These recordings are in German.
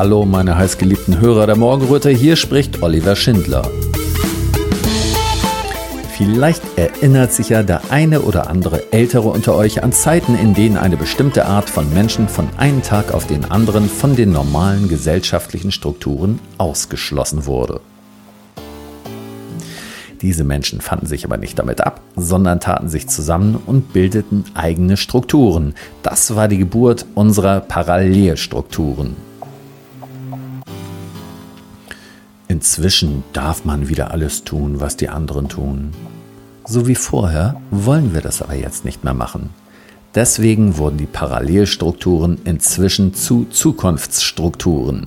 Hallo, meine heißgeliebten Hörer der Morgenröte, hier spricht Oliver Schindler. Vielleicht erinnert sich ja der eine oder andere Ältere unter euch an Zeiten, in denen eine bestimmte Art von Menschen von einem Tag auf den anderen von den normalen gesellschaftlichen Strukturen ausgeschlossen wurde. Diese Menschen fanden sich aber nicht damit ab, sondern taten sich zusammen und bildeten eigene Strukturen. Das war die Geburt unserer Parallelstrukturen. Inzwischen darf man wieder alles tun, was die anderen tun. So wie vorher wollen wir das aber jetzt nicht mehr machen. Deswegen wurden die Parallelstrukturen inzwischen zu Zukunftsstrukturen.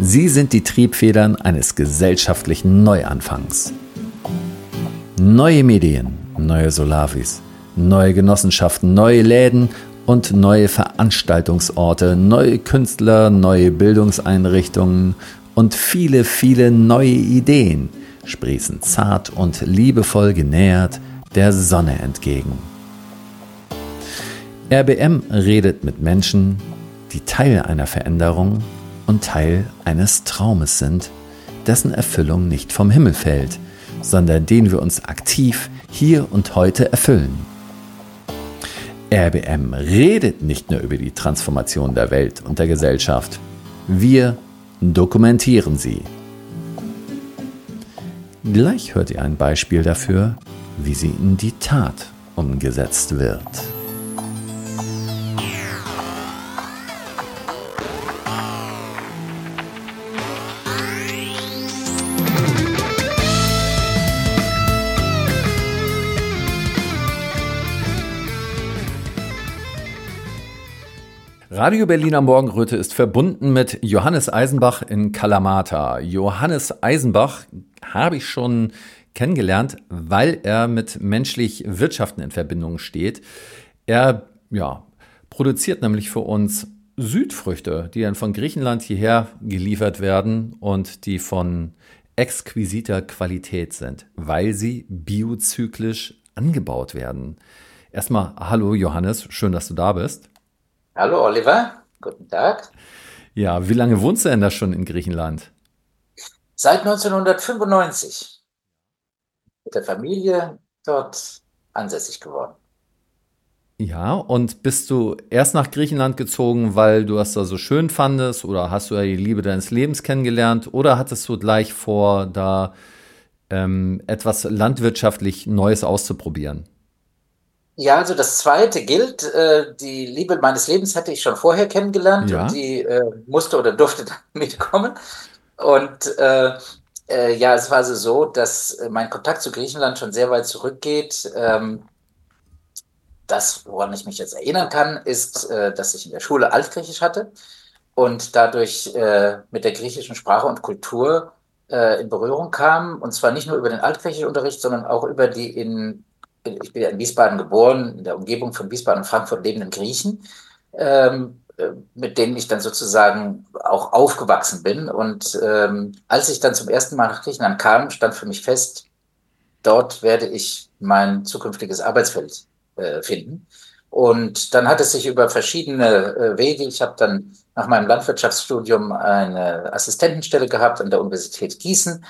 Sie sind die Triebfedern eines gesellschaftlichen Neuanfangs. Neue Medien, neue Solavis, neue Genossenschaften, neue Läden und neue Veranstaltungsorte, neue Künstler, neue Bildungseinrichtungen und viele, viele neue Ideen sprießen zart und liebevoll genähert der Sonne entgegen. RBM redet mit Menschen, die Teil einer Veränderung und Teil eines Traumes sind, dessen Erfüllung nicht vom Himmel fällt – sondern den wir uns aktiv hier und heute erfüllen. RBM redet nicht nur über die Transformation der Welt und der Gesellschaft, wir dokumentieren sie. Gleich hört ihr ein Beispiel dafür, wie sie in die Tat umgesetzt wird. Radio Berliner Morgenröte ist verbunden mit Johannes Eisenbach in Kalamata. Johannes Eisenbach habe ich schon kennengelernt, weil er mit menschlich Wirtschaften in Verbindung steht. Er ja, produziert nämlich für uns Südfrüchte, die dann von Griechenland hierher geliefert werden und die von exquisiter Qualität sind, weil sie biozyklisch angebaut werden. Erstmal hallo Johannes, schön, dass du da bist. Hallo Oliver, guten Tag. Ja, wie lange wohnst du denn da schon in Griechenland? Seit 1995. Mit der Familie dort ansässig geworden. Ja, und bist du erst nach Griechenland gezogen, weil du das da so schön fandest oder hast du ja die Liebe deines Lebens kennengelernt oder hattest du gleich vor, da ähm, etwas landwirtschaftlich Neues auszuprobieren? Ja, also das zweite gilt. Äh, die Liebe meines Lebens hatte ich schon vorher kennengelernt Ja. und die äh, musste oder durfte dann mitkommen. Und äh, äh, ja, es war also so, dass äh, mein Kontakt zu Griechenland schon sehr weit zurückgeht. Ähm, das, woran ich mich jetzt erinnern kann, ist, äh, dass ich in der Schule Altgriechisch hatte und dadurch mit der griechischen Sprache und Kultur in Berührung kam. Und zwar nicht nur über den Altgriechischunterricht, sondern auch über die in ich bin ja in Wiesbaden geboren, in der Umgebung von Wiesbaden und Frankfurt lebenden Griechen, ähm, äh, mit denen ich dann sozusagen auch aufgewachsen bin. Und ähm, als ich dann zum ersten Mal nach Griechenland kam, stand für mich fest, dort werde ich mein zukünftiges Arbeitsfeld äh, finden. Und dann hat es sich über verschiedene äh, Wege, ich habe dann nach meinem Landwirtschaftsstudium eine Assistentenstelle gehabt an der Universität Gießen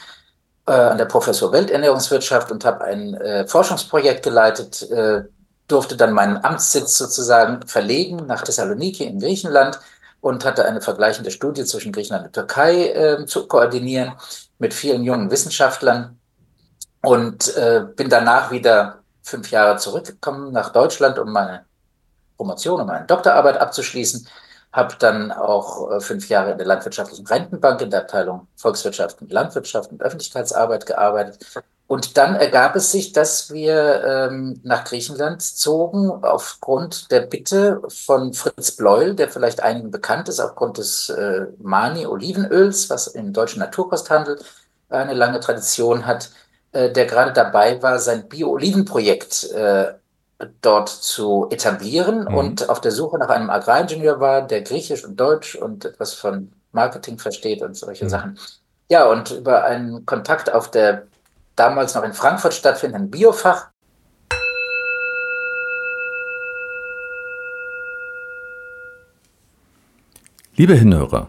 äh, an der Professur Welternährungswirtschaft und habe ein äh, Forschungsprojekt geleitet, äh, durfte dann meinen Amtssitz sozusagen verlegen nach Thessaloniki in Griechenland und hatte eine vergleichende Studie zwischen Griechenland und Türkei äh, zu koordinieren mit vielen jungen Wissenschaftlern und äh, bin danach wieder fünf Jahre zurückgekommen nach Deutschland, um meine Promotion, um meine Doktorarbeit abzuschließen habe dann auch äh, fünf Jahre in der Landwirtschaftlichen Rentenbank in der Abteilung Volkswirtschaft und Landwirtschaft und Öffentlichkeitsarbeit gearbeitet. Und dann ergab es sich, dass wir ähm, nach Griechenland zogen aufgrund der Bitte von Fritz Bleuel, der vielleicht einigen bekannt ist, aufgrund des äh, Mani-Olivenöls, was im deutschen Naturkosthandel eine lange Tradition hat, äh, der gerade dabei war, sein Bio-Oliven-Projekt äh, dort zu etablieren mhm. und auf der Suche nach einem Agraringenieur war, der Griechisch und Deutsch und etwas von Marketing versteht und solche mhm. Sachen. Ja, und über einen Kontakt auf der damals noch in Frankfurt stattfindenden Biofach Liebe Hinhörer,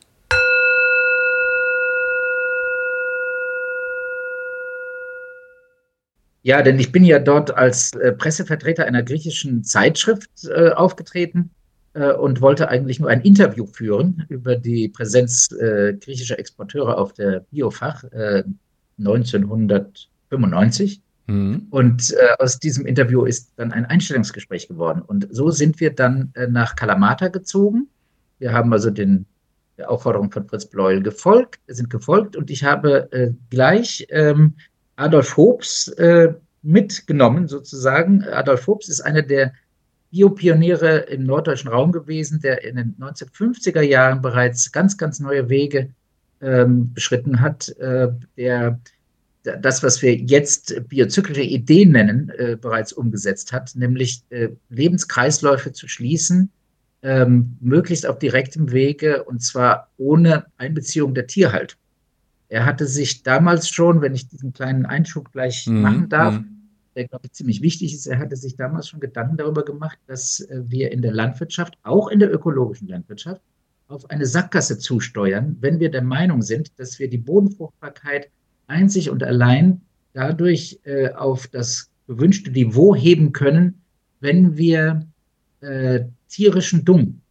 Ja, denn ich bin ja dort als äh, Pressevertreter einer griechischen Zeitschrift äh, aufgetreten äh, und wollte eigentlich nur ein Interview führen über die Präsenz äh, griechischer Exporteure auf der Biofach 1995. Äh, mhm. Und äh, aus diesem Interview ist dann ein Einstellungsgespräch geworden. Und so sind wir dann nach Kalamata gezogen. Wir haben also den, der Aufforderung von Fritz Bleuel gefolgt, sind gefolgt und ich habe gleich ähm, Adolf Hobbs äh, mitgenommen, sozusagen. Adolf Hobbs ist einer der Biopioniere im norddeutschen Raum gewesen, der in den 1950er Jahren bereits ganz, ganz neue Wege ähm, beschritten hat, äh, der das, was wir jetzt biozyklische Ideen nennen, äh, bereits umgesetzt hat, nämlich äh, Lebenskreisläufe zu schließen, ähm, möglichst auf direktem Wege und zwar ohne Einbeziehung der Tierhaltung. Er hatte sich damals schon, wenn ich diesen kleinen Einschub gleich mhm. machen darf, mhm. der, glaube ich, ziemlich wichtig ist, er hatte sich damals schon Gedanken darüber gemacht, dass äh, wir in der Landwirtschaft, auch in der ökologischen Landwirtschaft, auf eine Sackgasse zusteuern, wenn wir der Meinung sind, dass wir die Bodenfruchtbarkeit einzig und allein dadurch äh, auf das gewünschte Niveau heben können, wenn wir äh, tierischen Dung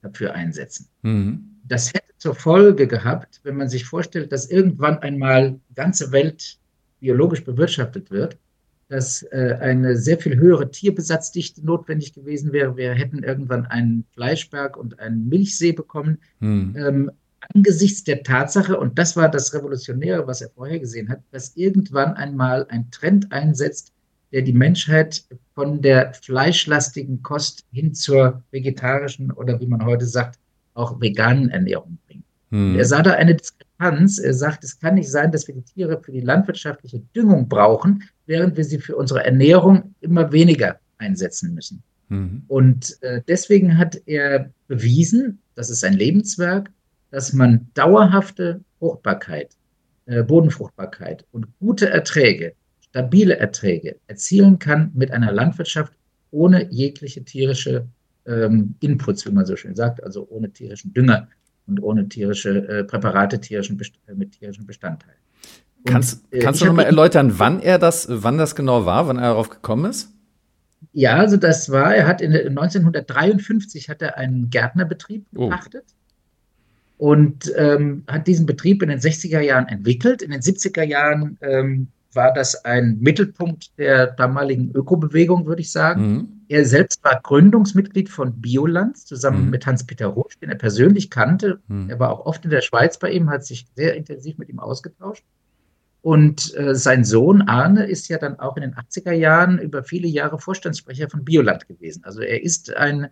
dafür einsetzen. Mhm. Das hätte zur Folge gehabt, wenn man sich vorstellt, dass irgendwann einmal die ganze Welt biologisch bewirtschaftet wird, dass äh, eine sehr viel höhere Tierbesatzdichte notwendig gewesen wäre. Wir hätten irgendwann einen Fleischberg und einen Milchsee bekommen. Hm. Ähm, angesichts der Tatsache, und das war das Revolutionäre, was er vorher gesehen hat, dass irgendwann einmal ein Trend einsetzt, der die Menschheit von der fleischlastigen Kost hin zur vegetarischen oder wie man heute sagt, auch veganen Ernährung. Hm. Er sah da eine Diskrepanz. Er sagt, es kann nicht sein, dass wir die Tiere für die landwirtschaftliche Düngung brauchen, während wir sie für unsere Ernährung immer weniger einsetzen müssen. Hm. Und äh, deswegen hat er bewiesen, das ist ein Lebenswerk, dass man dauerhafte Fruchtbarkeit, äh, Bodenfruchtbarkeit und gute Erträge, stabile Erträge erzielen kann mit einer Landwirtschaft ohne jegliche tierische ähm, Inputs, wie man so schön sagt, also ohne tierischen Dünger und ohne tierische äh, Präparate tierischen äh, mit tierischen Bestandteilen. Und, kannst äh, kannst du nochmal erläutern, wann er das, wann das genau war, wann er darauf gekommen ist? Ja, also das war, er hat in 1953 hat er einen Gärtnerbetrieb oh. gepachtet und ähm, hat diesen Betrieb in den 60er Jahren entwickelt. In den 70er Jahren ähm, war das ein Mittelpunkt der damaligen Ökobewegung, würde ich sagen. Mhm. Er selbst war Gründungsmitglied von Bioland zusammen mhm. mit Hans-Peter Roth, den er persönlich kannte. Mhm. Er war auch oft in der Schweiz bei ihm, hat sich sehr intensiv mit ihm ausgetauscht. Und äh, sein Sohn Arne ist ja dann auch in den 80er Jahren über viele Jahre Vorstandssprecher von Bioland gewesen. Also er ist ein,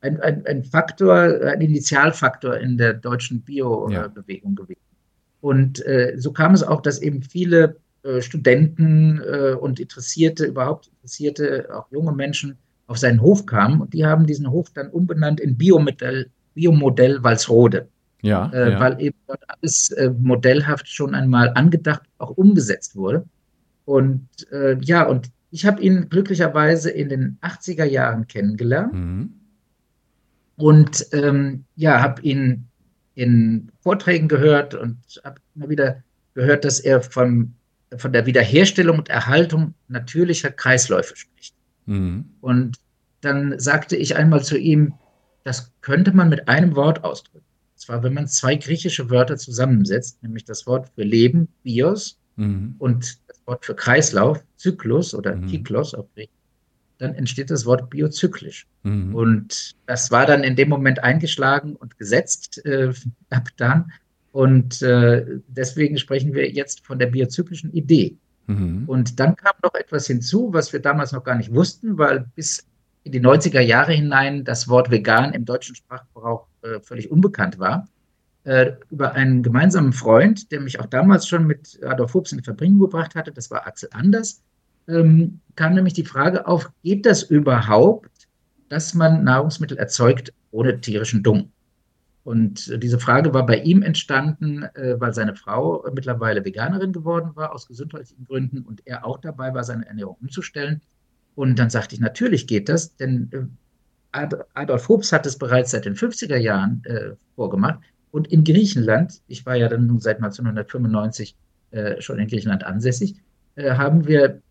ein, ein, ein Faktor, ein Initialfaktor in der deutschen Bio-Bewegung ja. gewesen. Und äh, so kam es auch, dass eben viele äh, Studenten äh, und Interessierte, überhaupt Interessierte, auch junge Menschen auf seinen Hof kamen. Und die haben diesen Hof dann umbenannt in Biomodell, Biomodell Walsrode. Ja, äh, ja, Weil eben dort alles äh, modellhaft schon einmal angedacht, auch umgesetzt wurde. Und äh, ja, und ich habe ihn glücklicherweise in den 80er Jahren kennengelernt. Mhm. Und ähm, ja, habe ihn in Vorträgen gehört und habe immer wieder gehört, dass er vom von der Wiederherstellung und Erhaltung natürlicher Kreisläufe spricht. Mhm. Und dann sagte ich einmal zu ihm, das könnte man mit einem Wort ausdrücken. Und zwar, wenn man zwei griechische Wörter zusammensetzt, nämlich das Wort für Leben, Bios, mhm. und das Wort für Kreislauf, Zyklus oder mhm. Kyklos auf Griechisch, dann entsteht das Wort biozyklisch. Mhm. Und das war dann in dem Moment eingeschlagen und gesetzt äh, ab dann. Und äh, deswegen sprechen wir jetzt von der biozyklischen Idee. Mhm. Und dann kam noch etwas hinzu, was wir damals noch gar nicht wussten, weil bis in die 90er Jahre hinein das Wort vegan im deutschen Sprachgebrauch äh, völlig unbekannt war. äh, über einen gemeinsamen Freund, der mich auch damals schon mit Adolf Fuchs in Verbindung gebracht hatte, das war Axel Anders, ähm, kam nämlich die Frage auf, geht das überhaupt, dass man Nahrungsmittel erzeugt ohne tierischen Dung? Und diese Frage war bei ihm entstanden, äh, weil seine Frau mittlerweile Veganerin geworden war, aus gesundheitlichen Gründen, und er auch dabei war, seine Ernährung umzustellen. Und dann sagte ich, natürlich geht das, denn äh, Adolf Hobbes hat es bereits seit den 50er Jahren äh, vorgemacht. Und in Griechenland, ich war ja dann nun seit 1995 äh, schon in Griechenland ansässig, haben wir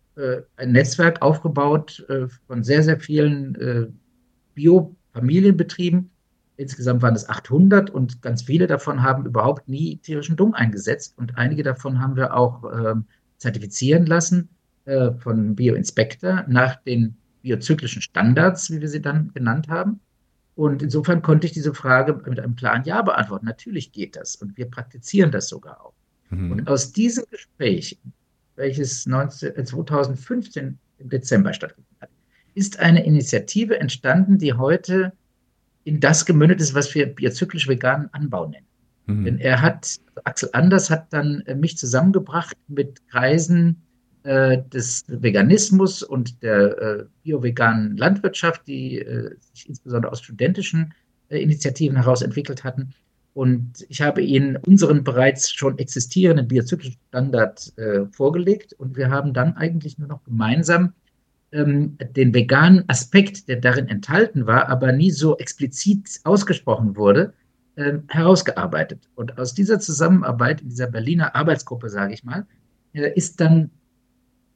ein Netzwerk aufgebaut von sehr, sehr vielen Bio-Familienbetrieben. Insgesamt waren es 800 und ganz viele davon haben überhaupt nie tierischen Dung eingesetzt. Und einige davon haben wir auch ähm, zertifizieren lassen äh, von Bioinspector nach den biozyklischen Standards, wie wir sie dann genannt haben. Und insofern konnte ich diese Frage mit einem klaren Ja beantworten. Natürlich geht das und wir praktizieren das sogar auch. Mhm. Und aus diesem Gespräch, welches 19, 2015 äh, im Dezember stattgefunden hat, ist eine Initiative entstanden, die heute in das gemündet ist, was wir biozyklisch veganen Anbau nennen. Mhm. Denn er hat, Axel Anders hat dann äh, mich zusammengebracht mit Kreisen äh, des Veganismus und der äh, bio-veganen Landwirtschaft, die äh, sich insbesondere aus studentischen äh, Initiativen heraus entwickelt hatten. Und ich habe Ihnen unseren bereits schon existierenden biozyklischen Standard äh, vorgelegt und wir haben dann eigentlich nur noch gemeinsam ähm, den veganen Aspekt, der darin enthalten war, aber nie so explizit ausgesprochen wurde, äh, herausgearbeitet. Und aus dieser Zusammenarbeit in dieser Berliner Arbeitsgruppe, sage ich mal, äh, ist dann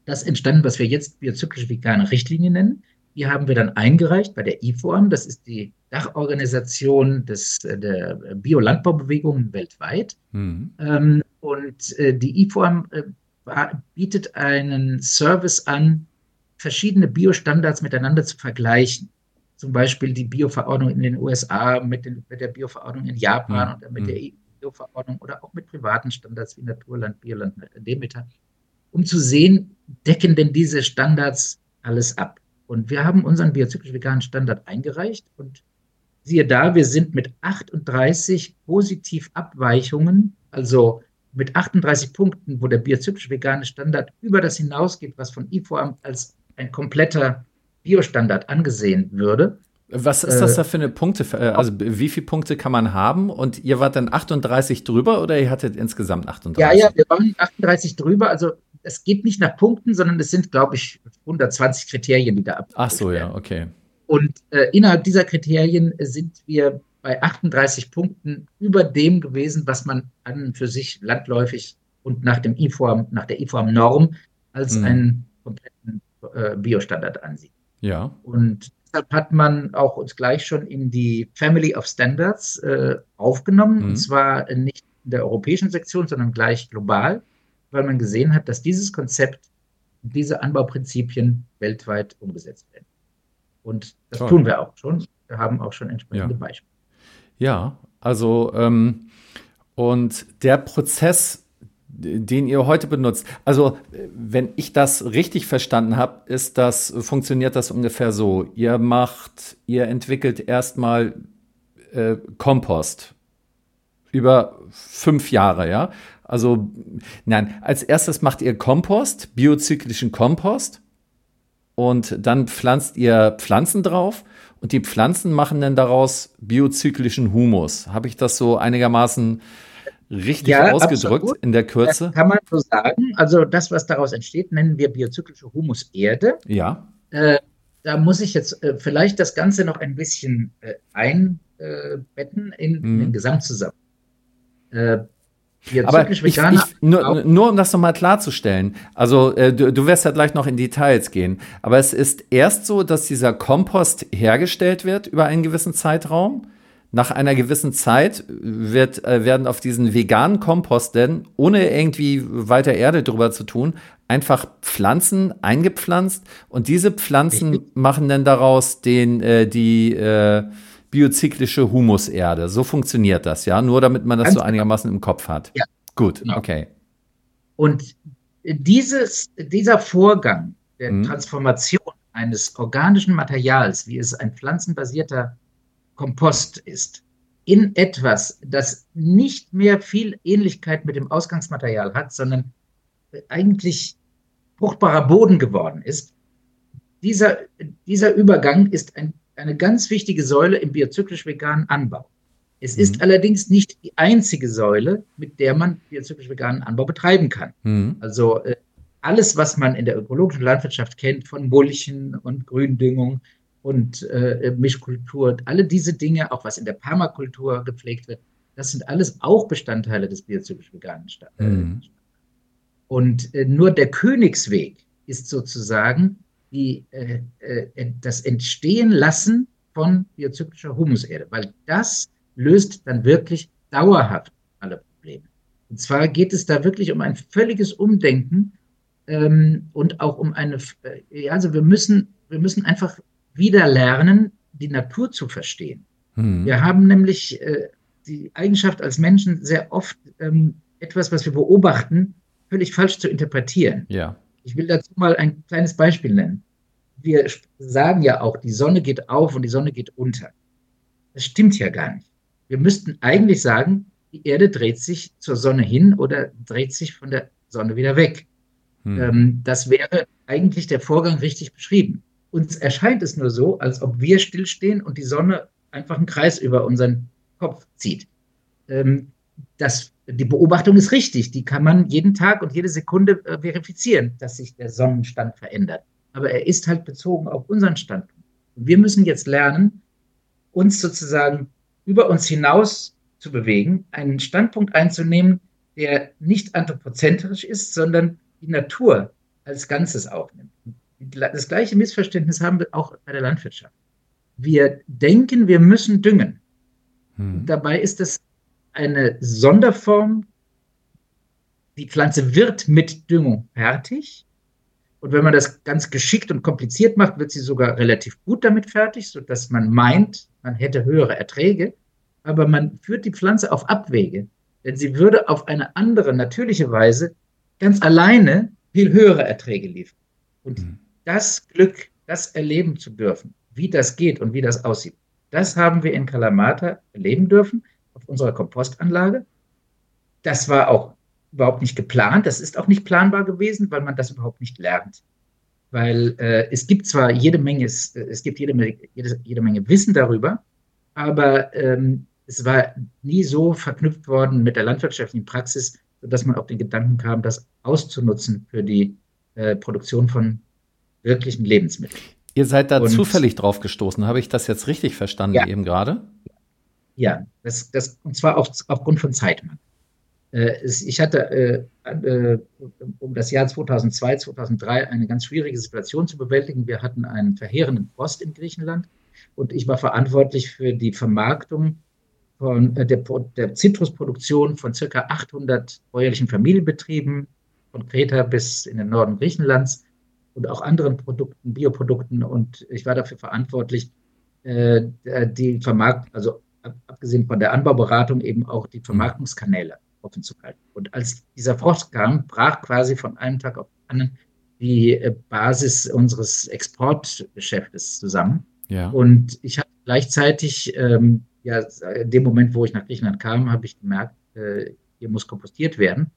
das entstanden, was wir jetzt biozyklische vegane Richtlinie nennen. Die haben wir dann eingereicht bei der IFORM. Das ist die Dachorganisation des, der Biolandbaubewegung weltweit. Mhm. Ähm, und äh, die IFORM äh, bietet einen Service an, verschiedene Biostandards miteinander zu vergleichen. Zum Beispiel die Bioverordnung in den USA mit, den, mit der Bioverordnung in Japan mhm. oder mit der mhm. EU-Bioverordnung oder auch mit privaten Standards wie Naturland, Bioland, Demeter um zu sehen, decken denn diese Standards alles ab. Und wir haben unseren biozyklisch-veganen Standard eingereicht und siehe da, wir sind mit 38 Positivabweichungen, also mit 38 Punkten, wo der biozyklisch-vegane Standard über das hinausgeht, was von IFOAM als ein kompletter Biostandard angesehen würde. Was ist das äh, da für eine Punkte? Äh, also wie viele Punkte kann man haben? Und ihr wart dann 38 drüber oder ihr hattet insgesamt 38? Ja, ja, wir waren 38 drüber. Also es geht nicht nach Punkten, sondern es sind, glaube ich, 120 Kriterien, die da ab. Ach so, ja, okay. Und äh, innerhalb dieser Kriterien sind wir bei 38 Punkten über dem gewesen, was man an für sich landläufig und nach dem IFORM, nach der IFORM-Norm als mhm. einen kompletten äh, Biostandard ansieht. Ja. Und deshalb hat man auch uns gleich schon in die Family of Standards äh, aufgenommen, mhm. und zwar nicht in der europäischen Sektion, sondern gleich global weil man gesehen hat, dass dieses Konzept, diese Anbauprinzipien weltweit umgesetzt werden. Und das Toll. tun wir auch schon. Wir haben auch schon entsprechende ja. Beispiele. Ja, also ähm, und der Prozess, den ihr heute benutzt, also wenn ich das richtig verstanden habe, ist das, funktioniert das ungefähr so. Ihr macht, ihr entwickelt erstmal äh, Kompost über fünf Jahre, ja. Also, nein, als erstes macht ihr Kompost, biozyklischen Kompost. Und dann pflanzt ihr Pflanzen drauf. Und die Pflanzen machen dann daraus biozyklischen Humus. Habe ich das so einigermaßen richtig ja, ausgedrückt absolut. in der Kürze? Das kann man so sagen. Also das, was daraus entsteht, nennen wir biozyklische Humuserde. Ja. Äh, da muss ich jetzt äh, vielleicht das Ganze noch ein bisschen äh, einbetten in, mhm. in den Gesamtzusammenhang. Äh, aber ich, ich, nur, nur um das nochmal klarzustellen, also äh, du, du wirst ja gleich noch in Details gehen, aber es ist erst so, dass dieser Kompost hergestellt wird über einen gewissen Zeitraum. Nach einer gewissen Zeit wird, äh, werden auf diesen veganen Kompost denn, ohne irgendwie weiter Erde drüber zu tun, einfach Pflanzen eingepflanzt und diese Pflanzen machen dann daraus den, äh, die, äh, biozyklische Humuserde. So funktioniert das, ja? Nur damit man das Ganz so einigermaßen im Kopf hat. Ja. Gut, genau. okay. Und dieses, dieser Vorgang der mhm. Transformation eines organischen Materials, wie es ein pflanzenbasierter Kompost ist, in etwas, das nicht mehr viel Ähnlichkeit mit dem Ausgangsmaterial hat, sondern eigentlich fruchtbarer Boden geworden ist. Dieser, dieser Übergang ist ein, eine ganz wichtige Säule im biozyklisch-veganen Anbau. Es mhm. ist allerdings nicht die einzige Säule, mit der man biozyklisch-veganen Anbau betreiben kann. Mhm. Also äh, alles, was man in der ökologischen Landwirtschaft kennt, von Mulchen und Gründüngung und äh, Mischkultur, alle diese Dinge, auch was in der Permakultur gepflegt wird, das sind alles auch Bestandteile des biozyklisch-veganen äh, mhm. Und äh, nur der Königsweg ist sozusagen die, äh, äh, das Entstehen lassen von biozyklischer Humuserde, weil das löst dann wirklich dauerhaft alle Probleme. Und zwar geht es da wirklich um ein völliges Umdenken ähm, und auch um eine, äh, also wir müssen, wir müssen einfach wieder lernen, die Natur zu verstehen. Hm. Wir haben nämlich äh, die Eigenschaft als Menschen sehr oft ähm, etwas, was wir beobachten, völlig falsch zu interpretieren. Ja. Ich will dazu mal ein kleines Beispiel nennen. Wir sagen ja auch, die Sonne geht auf und die Sonne geht unter. Das stimmt ja gar nicht. Wir müssten eigentlich sagen, die Erde dreht sich zur Sonne hin oder dreht sich von der Sonne wieder weg. Hm. Ähm, das wäre eigentlich der Vorgang richtig beschrieben. Uns erscheint es nur so, als ob wir stillstehen und die Sonne einfach einen Kreis über unseren Kopf zieht. Ähm, das, die Beobachtung ist richtig. Die kann man jeden Tag und jede Sekunde äh, verifizieren, dass sich der Sonnenstand verändert. Aber er ist halt bezogen auf unseren Standpunkt. Und wir müssen jetzt lernen, uns sozusagen über uns hinaus zu bewegen, einen Standpunkt einzunehmen, der nicht anthropozentrisch ist, sondern die Natur als Ganzes aufnimmt das gleiche Missverständnis haben wir auch bei der Landwirtschaft. Wir denken, wir müssen düngen. Hm. Dabei ist es eine Sonderform. Die Pflanze wird mit Düngung fertig. Und wenn man das ganz geschickt und kompliziert macht, wird sie sogar relativ gut damit fertig, sodass man meint, man hätte höhere Erträge. Aber man führt die Pflanze auf Abwege, denn sie würde auf eine andere, natürliche Weise ganz alleine viel höhere Erträge liefern. Und hm das Glück, das erleben zu dürfen, wie das geht und wie das aussieht, das haben wir in Kalamata erleben dürfen auf unserer Kompostanlage. Das war auch überhaupt nicht geplant. Das ist auch nicht planbar gewesen, weil man das überhaupt nicht lernt. Weil äh, es gibt zwar jede Menge, es, es gibt jede, jede, jede Menge Wissen darüber, aber ähm, es war nie so verknüpft worden mit der landwirtschaftlichen Praxis, sodass man auf den Gedanken kam, das auszunutzen für die äh, Produktion von wirklichen Lebensmittel. Ihr seid da und, zufällig drauf gestoßen. Habe ich das jetzt richtig verstanden ja, eben gerade? Ja, das, das, und zwar auf, aufgrund von Zeitmangel. Äh, ich hatte äh, äh, um das Jahr 2002, 2003 eine ganz schwierige Situation zu bewältigen. Wir hatten einen verheerenden Frost in Griechenland und ich war verantwortlich für die Vermarktung von äh, der, der Zitrusproduktion von circa 800 bäuerlichen Familienbetrieben von Kreta bis in den Norden Griechenlands und auch anderen Produkten, Bioprodukten. Und ich war dafür verantwortlich, äh, die Vermarkt, also abgesehen von der Anbauberatung, eben auch die Vermarktungskanäle offen zu halten. Und als dieser Frost kam, brach quasi von einem Tag auf den anderen die äh, Basis unseres Exportgeschäftes zusammen. Ja. Und ich habe gleichzeitig, ähm, ja, in dem Moment, wo ich nach Griechenland kam, habe ich gemerkt, äh, hier muss kompostiert werden,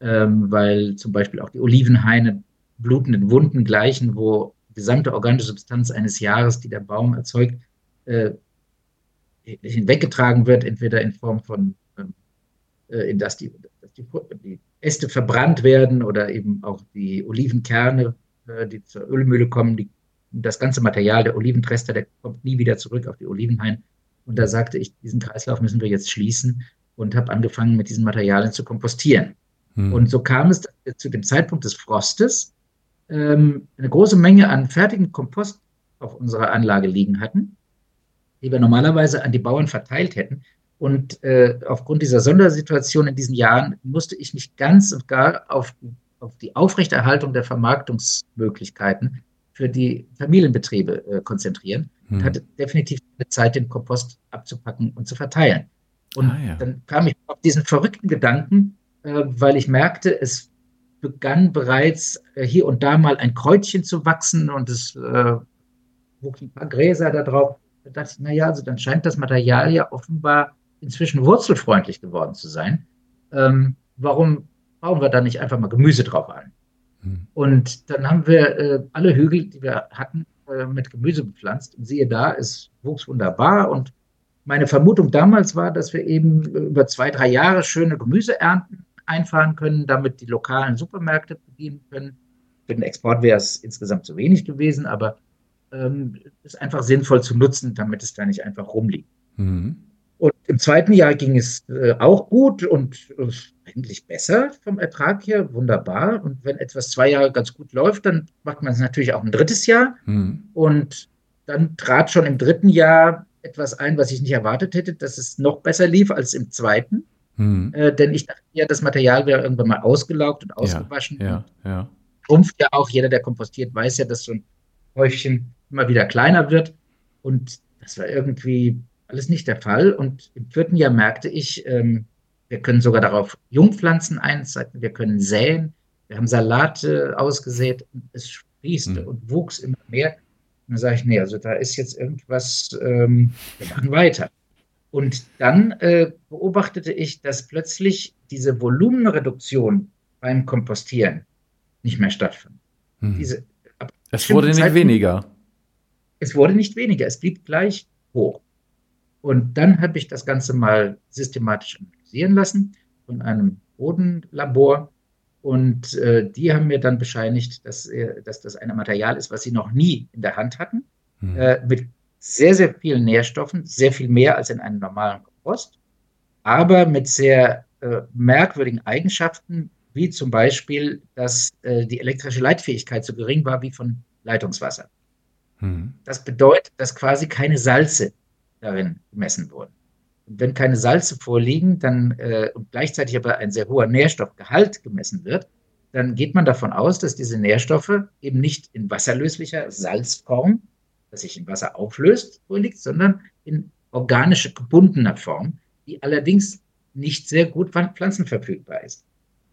ähm, weil zum Beispiel auch die Olivenhaine blutenden Wunden gleichen, wo die gesamte organische Substanz eines Jahres, die der Baum erzeugt, äh, hinweggetragen wird, entweder in Form von, ähm, äh, in dass, die, dass die, die, Äste verbrannt werden oder eben auch die Olivenkerne, äh, die zur Ölmühle kommen, die, das ganze Material der Oliventrester, der kommt nie wieder zurück auf die Olivenhain. Und da sagte ich, diesen Kreislauf müssen wir jetzt schließen und habe angefangen, mit diesen Materialien zu kompostieren. Hm. Und so kam es zu dem Zeitpunkt des Frostes, ähm, eine große Menge an fertigen Kompost auf unserer Anlage liegen hatten, die wir normalerweise an die Bauern verteilt hätten. Und äh, aufgrund dieser Sondersituation in diesen Jahren musste ich mich ganz und gar auf, auf die Aufrechterhaltung der Vermarktungsmöglichkeiten für die Familienbetriebe äh, konzentrieren hm. und hatte definitiv keine Zeit, den Kompost abzupacken und zu verteilen. Und ah, ja. dann kam ich auf diesen verrückten Gedanken, äh, weil ich merkte, es begann bereits äh, hier und da mal ein Kräutchen zu wachsen und es äh, wuchsen ein paar Gräser da drauf. Da dachte ich, naja, also dann scheint das Material ja offenbar inzwischen wurzelfreundlich geworden zu sein, ähm, warum bauen wir da nicht einfach mal Gemüse drauf an? Mhm. Und dann haben wir äh, alle Hügel, die wir hatten, äh, mit Gemüse bepflanzt. Und siehe da, es wuchs wunderbar. Und meine Vermutung damals war, dass wir eben über zwei, drei Jahre schöne Gemüseernten einfahren können, damit die lokalen Supermärkte bedienen können. Für den Export wäre es insgesamt zu wenig gewesen, aber ähm, ist einfach sinnvoll zu nutzen, damit es da nicht einfach rumliegt. Mhm. Und im zweiten Jahr ging es äh, auch gut und äh, eigentlich besser vom Ertrag her, wunderbar. Und wenn etwas zwei Jahre ganz gut läuft, dann macht man es natürlich auch ein drittes Jahr. Mhm. Und dann trat schon im dritten Jahr etwas ein, was ich nicht erwartet hätte, dass es noch besser lief als im zweiten. Mhm. Äh, denn ich dachte ja, das Material wäre irgendwann mal ausgelaugt und ausgewaschen. Ja, ja, ja. Schrumpft ja auch. Jeder, der kompostiert, weiß ja, dass so ein Häufchen immer wieder kleiner wird. Und das war irgendwie alles nicht der Fall. Und im vierten Jahr merkte ich, ähm, wir können sogar darauf Jungpflanzen einsetzen, wir können säen. Wir haben Salate ausgesät und es sprießte mhm. und wuchs immer mehr. Und dann sage ich, nee, also da ist jetzt irgendwas, ähm, wir machen weiter. Und dann äh, beobachtete ich, dass plötzlich diese Volumenreduktion beim Kompostieren nicht mehr stattfand. Mhm. Diese, es wurde nicht Zeitpunkt, weniger. Es wurde nicht weniger, es blieb gleich hoch. Und dann habe ich das Ganze mal systematisch analysieren lassen von einem Bodenlabor. Und äh, die haben mir dann bescheinigt, dass, äh, dass das ein Material ist, was sie noch nie in der Hand hatten, mhm. äh, mit sehr, sehr vielen Nährstoffen, sehr viel mehr als in einem normalen Kompost, aber mit sehr äh, merkwürdigen Eigenschaften, wie zum Beispiel, dass äh, die elektrische Leitfähigkeit so gering war wie von Leitungswasser. Mhm. Das bedeutet, dass quasi keine Salze darin gemessen wurden. Und wenn keine Salze vorliegen, dann äh, und gleichzeitig aber ein sehr hoher Nährstoffgehalt gemessen wird, dann geht man davon aus, dass diese Nährstoffe eben nicht in wasserlöslicher Salzform, sich in Wasser auflöst, vorliegt, sondern in organische gebundener Form, die allerdings nicht sehr gut pflanzenverfügbar ist.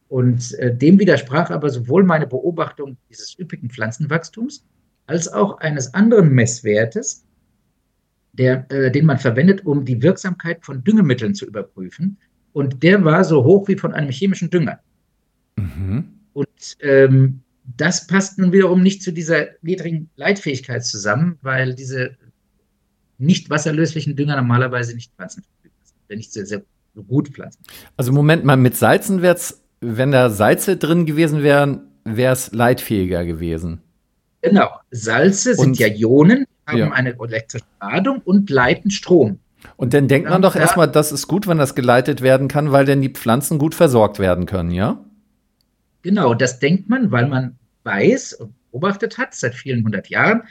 Und äh, dem widersprach aber sowohl meine Beobachtung dieses üppigen Pflanzenwachstums als auch eines anderen Messwertes, der, äh, den man verwendet, um die Wirksamkeit von Düngemitteln zu überprüfen. Und der war so hoch wie von einem chemischen Dünger. Mhm. Und ähm, das passt nun wiederum nicht zu dieser niedrigen Leitfähigkeit zusammen, weil diese nicht wasserlöslichen Dünger normalerweise nicht sind, wenn nicht sehr, sehr gut pflanzen. Also Moment mal, mit Salzen wäre es, wenn da Salze drin gewesen wären, wäre es leitfähiger gewesen. Genau, Salze sind Und, ja Ionen, haben ja. eine elektrische Ladung und leiten Strom. Und dann denkt man doch da, erstmal, das ist gut, wenn das geleitet werden kann, weil dann die Pflanzen gut versorgt werden können, ja? Genau, das denkt man, weil man weiß und beobachtet hat seit vielen hundert Jahren,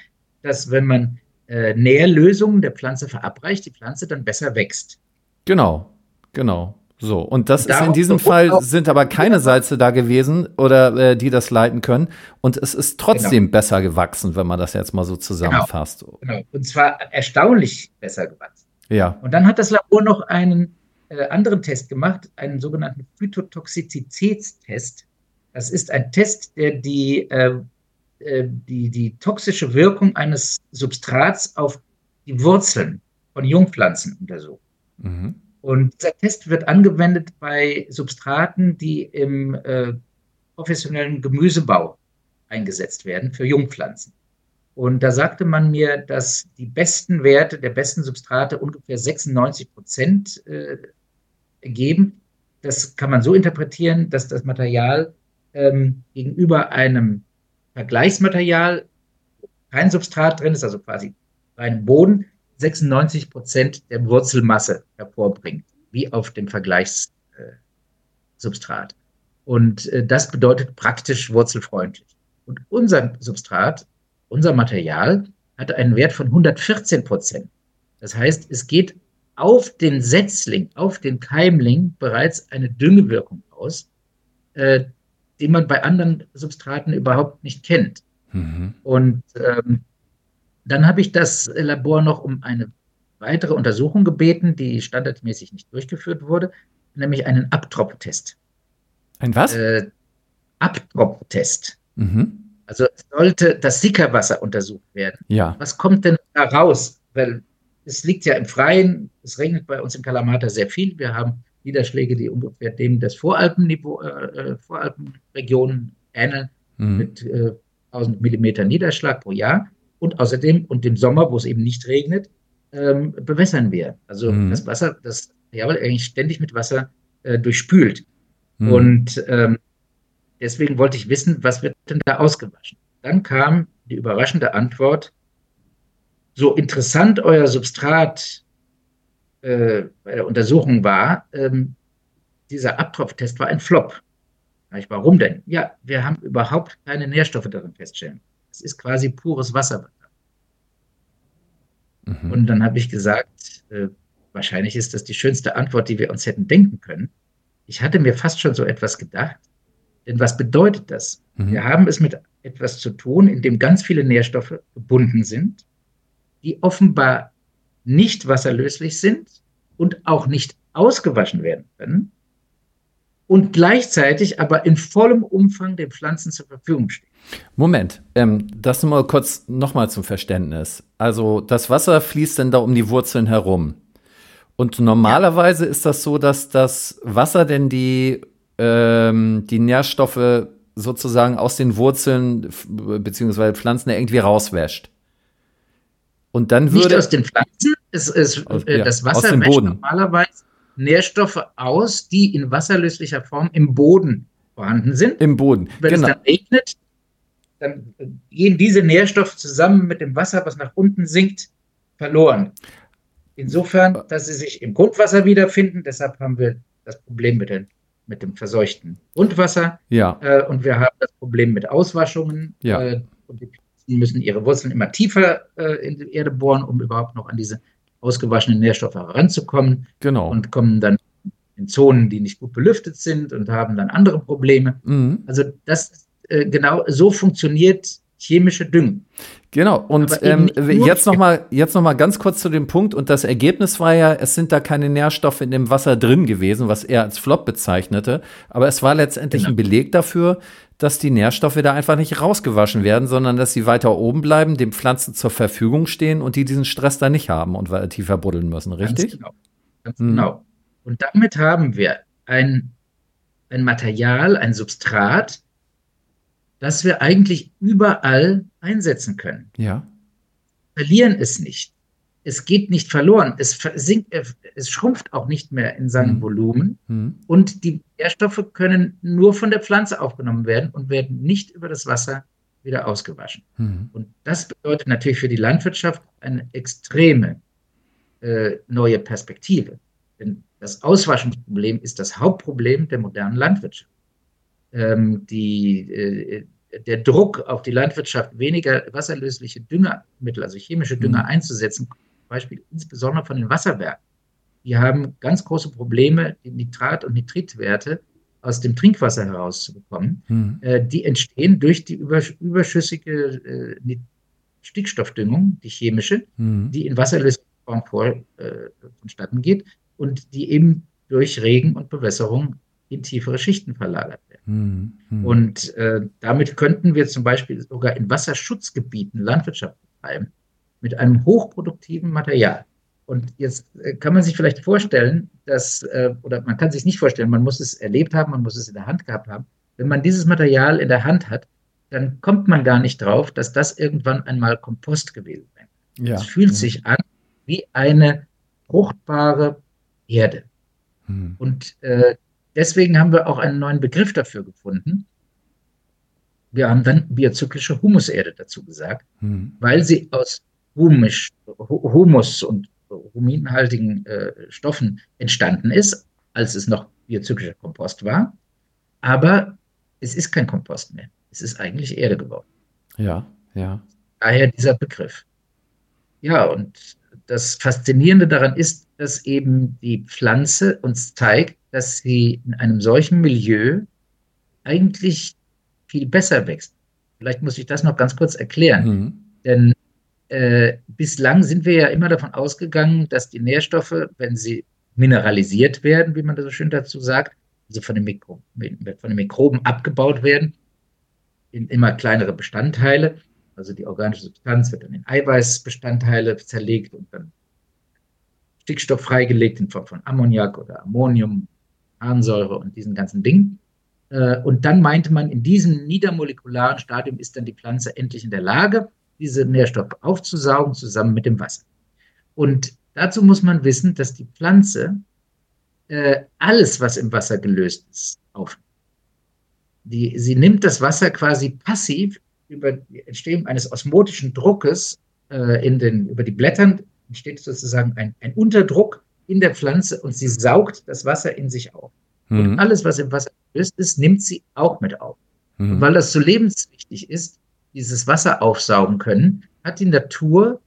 dass wenn man äh, Nährlösungen der Pflanze verabreicht, die Pflanze dann besser wächst. Genau, genau. So, und das ist in diesem Fall sind aber keine Salze da gewesen oder äh, die das leiten können. Und es ist trotzdem genau. besser gewachsen, wenn man das jetzt mal so zusammenfasst. Genau. genau. Und zwar erstaunlich besser gewachsen. Ja. Und dann hat das Labor noch einen äh, anderen Test gemacht, einen sogenannten Phytotoxizitätstest. Das ist ein Test, der die, äh, äh, die, die toxische Wirkung eines Substrats auf die Wurzeln von Jungpflanzen untersucht. Mhm. Und dieser Test wird angewendet bei Substraten, die im äh, professionellen Gemüsebau eingesetzt werden für Jungpflanzen. Und da sagte man mir, dass die besten Werte der besten Substrate ungefähr 96 Prozent äh, ergeben. Das kann man so interpretieren, dass das Material ähm, gegenüber einem Vergleichsmaterial kein Substrat drin ist, also quasi reinem Boden, 96 Prozent der Wurzelmasse hervorbringt, wie auf dem Vergleichssubstrat. Und äh, das bedeutet praktisch wurzelfreundlich. Und unser Substrat, unser Material, hat einen Wert von 114 Prozent. Das heißt, es geht auf den Setzling, auf den Keimling bereits eine Düngewirkung aus, äh, die man bei anderen Substraten überhaupt nicht kennt. Mhm. Und ähm, dann habe ich das Labor noch um eine weitere Untersuchung gebeten, die standardmäßig nicht durchgeführt wurde, nämlich einen Abtropf-Test. Ein was? Äh, Abtropf-Test. Mhm. Also sollte das Sickerwasser untersucht werden. Ja. Was kommt denn da raus? Weil es liegt ja im Freien. Es regnet bei uns in Kalamata sehr viel. Wir haben Niederschläge, die ungefähr dem des Voralpenniveau, äh, äh Voralpenregionen ähneln, mhm. mit äh, 1000 Millimeter Niederschlag pro Jahr. Und außerdem, und im Sommer, wo es eben nicht regnet, ähm, bewässern wir. Also mhm. das Wasser, das Jawohl eigentlich ständig mit Wasser äh, durchspült. Mhm. Und ähm, deswegen wollte ich wissen, was wird denn da ausgewaschen? Dann kam die überraschende Antwort, so interessant euer Substrat äh, bei der Untersuchung war, ähm, dieser Abtropftest war ein Flop. Ich, warum denn? Ja, wir haben überhaupt keine Nährstoffe darin feststellen. Es ist quasi pures Wasser. Mhm. Und dann habe ich gesagt, äh, wahrscheinlich ist das die schönste Antwort, die wir uns hätten denken können. Ich hatte mir fast schon so etwas gedacht. Denn was bedeutet das? Mhm. Wir haben es mit etwas zu tun, in dem ganz viele Nährstoffe gebunden sind, die offenbar nicht wasserlöslich sind und auch nicht ausgewaschen werden können und gleichzeitig aber in vollem Umfang den Pflanzen zur Verfügung stehen. Moment, ähm, das nur mal kurz nochmal zum Verständnis. Also das Wasser fließt denn da um die Wurzeln herum. Und normalerweise ja. ist das so, dass das Wasser denn die, ähm, die Nährstoffe sozusagen aus den Wurzeln beziehungsweise Pflanzen irgendwie rauswäscht. Und dann würde. Nicht aus den Pflanzen, es, es, aus, äh, ja, das Wasser wäscht normalerweise Nährstoffe aus, die in wasserlöslicher Form im Boden vorhanden sind. Im Boden. Wenn genau. es dann regnet, dann gehen diese Nährstoffe zusammen mit dem Wasser, was nach unten sinkt, verloren. Insofern, dass sie sich im Grundwasser wiederfinden. Deshalb haben wir das Problem mit, den, mit dem verseuchten Grundwasser. Ja. Äh, und wir haben das Problem mit Auswaschungen. Ja. Äh, und die Pflanzen müssen ihre Wurzeln immer tiefer äh, in die Erde bohren, um überhaupt noch an diese ausgewaschenen Nährstoffe heranzukommen. Genau. Und kommen dann in Zonen, die nicht gut belüftet sind und haben dann andere Probleme. Mhm. Also das äh, genau so funktioniert chemische Düngung. Genau, und ähm, jetzt nochmal noch mal ganz kurz zu dem Punkt. Und das Ergebnis war ja, es sind da keine Nährstoffe in dem Wasser drin gewesen, was er als Flop bezeichnete. Aber es war letztendlich genau. ein Beleg dafür, dass die Nährstoffe da einfach nicht rausgewaschen werden, sondern dass sie weiter oben bleiben, den Pflanzen zur Verfügung stehen und die diesen Stress da nicht haben und tiefer buddeln müssen, richtig? Ganz genau. Ganz hm. genau. Und damit haben wir ein, ein Material, ein Substrat, das wir eigentlich überall einsetzen können. Ja. Verlieren es nicht. Es geht nicht verloren. Es, sinkt, es schrumpft auch nicht mehr in seinem mhm. Volumen. Mhm. Und die Nährstoffe können nur von der Pflanze aufgenommen werden und werden nicht über das Wasser wieder ausgewaschen. Mhm. Und das bedeutet natürlich für die Landwirtschaft eine extreme äh, neue Perspektive. Denn das Auswaschungsproblem ist das Hauptproblem der modernen Landwirtschaft. Ähm, die, äh, der Druck auf die Landwirtschaft, weniger wasserlösliche Düngermittel, also chemische Dünger mhm. einzusetzen, zum Beispiel insbesondere von den Wasserwerken. Die haben ganz große Probleme, die Nitrat- und Nitritwerte aus dem Trinkwasser herauszubekommen. Mhm. Äh, die entstehen durch die überschüssige äh, Stickstoffdüngung, die chemische, mhm. die in wasserlöslicher Form vor, äh, vonstatten geht und die eben durch Regen und Bewässerung in tiefere Schichten verlagert. Mhm. Und äh, damit könnten wir zum Beispiel sogar in Wasserschutzgebieten Landwirtschaft betreiben mit einem hochproduktiven Material. Und jetzt äh, kann man sich vielleicht vorstellen, dass, äh, oder man kann sich nicht vorstellen, man muss es erlebt haben, man muss es in der Hand gehabt haben. Wenn man dieses Material in der Hand hat, dann kommt man gar nicht drauf, dass das irgendwann einmal Kompost gewesen ist. Ja. Es fühlt ja. sich an wie eine fruchtbare Erde. Hm. Und äh, Deswegen haben wir auch einen neuen Begriff dafür gefunden. Wir haben dann biozyklische Humuserde dazu gesagt, hm. weil sie aus Humisch, Humus und huminhaltigen äh, Stoffen entstanden ist, als es noch biozyklischer Kompost war. Aber es ist kein Kompost mehr. Es ist eigentlich Erde geworden. Ja, ja. Daher dieser Begriff. Ja, und das Faszinierende daran ist, dass eben die Pflanze uns zeigt, dass sie in einem solchen Milieu eigentlich viel besser wächst. Vielleicht muss ich das noch ganz kurz erklären. Mhm. Denn äh, bislang sind wir ja immer davon ausgegangen, dass die Nährstoffe, wenn sie mineralisiert werden, wie man das so schön dazu sagt, also von den, Mikro von den Mikroben abgebaut werden, in immer kleinere Bestandteile. Also die organische Substanz wird dann in Eiweißbestandteile zerlegt und dann Stickstoff freigelegt in Form von Ammoniak oder Ammonium, Harnsäure und diesen ganzen Dingen. Äh, und dann meinte man, in diesem niedermolekularen Stadium ist dann die Pflanze endlich in der Lage, diese Nährstoffe aufzusaugen, zusammen mit dem Wasser. Und dazu muss man wissen, dass die Pflanze äh, alles, was im Wasser gelöst ist, aufnimmt. Die, sie nimmt das Wasser quasi passiv über die Entstehung eines osmotischen Druckes äh, in den, über die Blättern, entsteht sozusagen ein, ein Unterdruck in der Pflanze und sie saugt das Wasser in sich auf. Mhm. Und alles, was im Wasser gelöst ist, nimmt sie auch mit auf. Mhm. Und weil das so lebenswichtig ist, dieses Wasser aufsaugen können, hat die Natur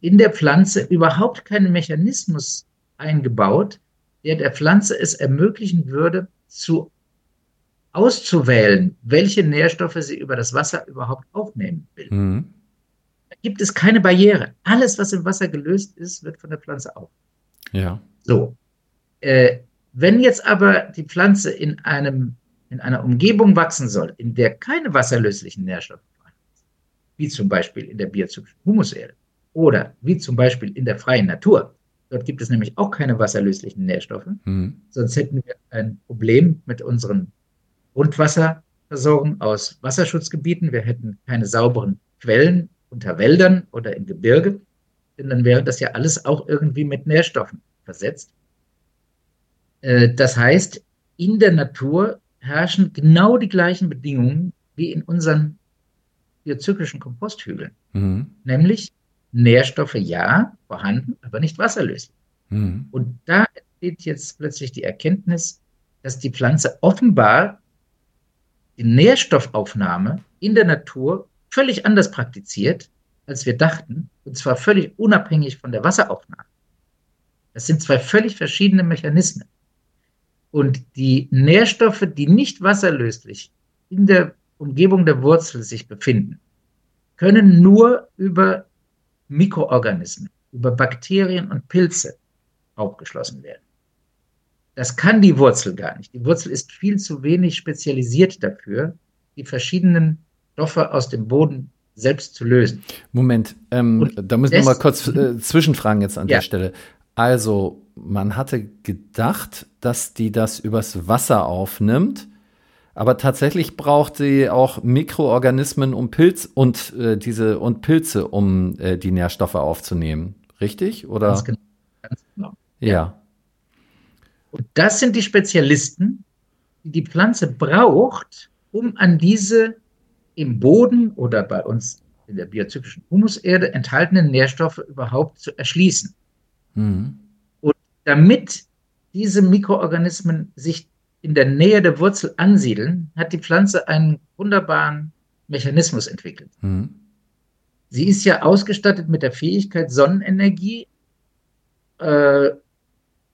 in der Pflanze überhaupt keinen Mechanismus eingebaut, der der Pflanze es ermöglichen würde, zu auszuwählen, welche Nährstoffe sie über das Wasser überhaupt aufnehmen will. Mhm. Da gibt es keine Barriere. Alles, was im Wasser gelöst ist, wird von der Pflanze auf. Ja. So. Äh, wenn jetzt aber die Pflanze in einem in einer Umgebung wachsen soll, in der keine wasserlöslichen Nährstoffe vorhanden sind, wie zum Beispiel in der biozyklischen Humuserde oder wie zum Beispiel in der freien Natur, dort gibt es nämlich auch keine wasserlöslichen Nährstoffe, mhm. sonst hätten wir ein Problem mit unseren Grundwasserversorgung aus Wasserschutzgebieten, wir hätten keine sauberen Quellen unter Wäldern oder im Gebirge, denn dann wäre das ja alles auch irgendwie mit Nährstoffen versetzt. Äh, das heißt, in der Natur herrschen genau die gleichen Bedingungen wie in unseren biozyklischen Komposthügeln. Mhm. Nämlich Nährstoffe ja, vorhanden, aber nicht wasserlöslich. Mhm. Und da entsteht jetzt plötzlich die Erkenntnis, dass die Pflanze offenbar die Nährstoffaufnahme in der Natur völlig anders praktiziert, als wir dachten, und zwar völlig unabhängig von der Wasseraufnahme. Das sind zwei völlig verschiedene Mechanismen. Und die Nährstoffe, die nicht wasserlöslich in der Umgebung der Wurzel sich befinden, können nur über Mikroorganismen, über Bakterien und Pilze aufgeschlossen werden. Das kann die Wurzel gar nicht. Die Wurzel ist viel zu wenig spezialisiert dafür, die verschiedenen Stoffe aus dem Boden selbst zu lösen. Moment, ähm, da müssen wir mal kurz äh, zwischenfragen jetzt an ja. der Stelle. Also, man hatte gedacht, dass die das übers Wasser aufnimmt, aber tatsächlich braucht sie auch Mikroorganismen um Pilz und äh, diese und Pilze, um äh, die Nährstoffe aufzunehmen. Richtig? Oder? Ganz genau. Ganz genau. Ja. Und das sind die Spezialisten, die die Pflanze braucht, um an diese im Boden oder bei uns in der biozyklischen Humuserde enthaltenen Nährstoffe überhaupt zu erschließen. Mhm. Und damit diese Mikroorganismen sich in der Nähe der Wurzel ansiedeln, hat die Pflanze einen wunderbaren Mechanismus entwickelt. Mhm. Sie ist ja ausgestattet mit der Fähigkeit, Sonnenenergie äh,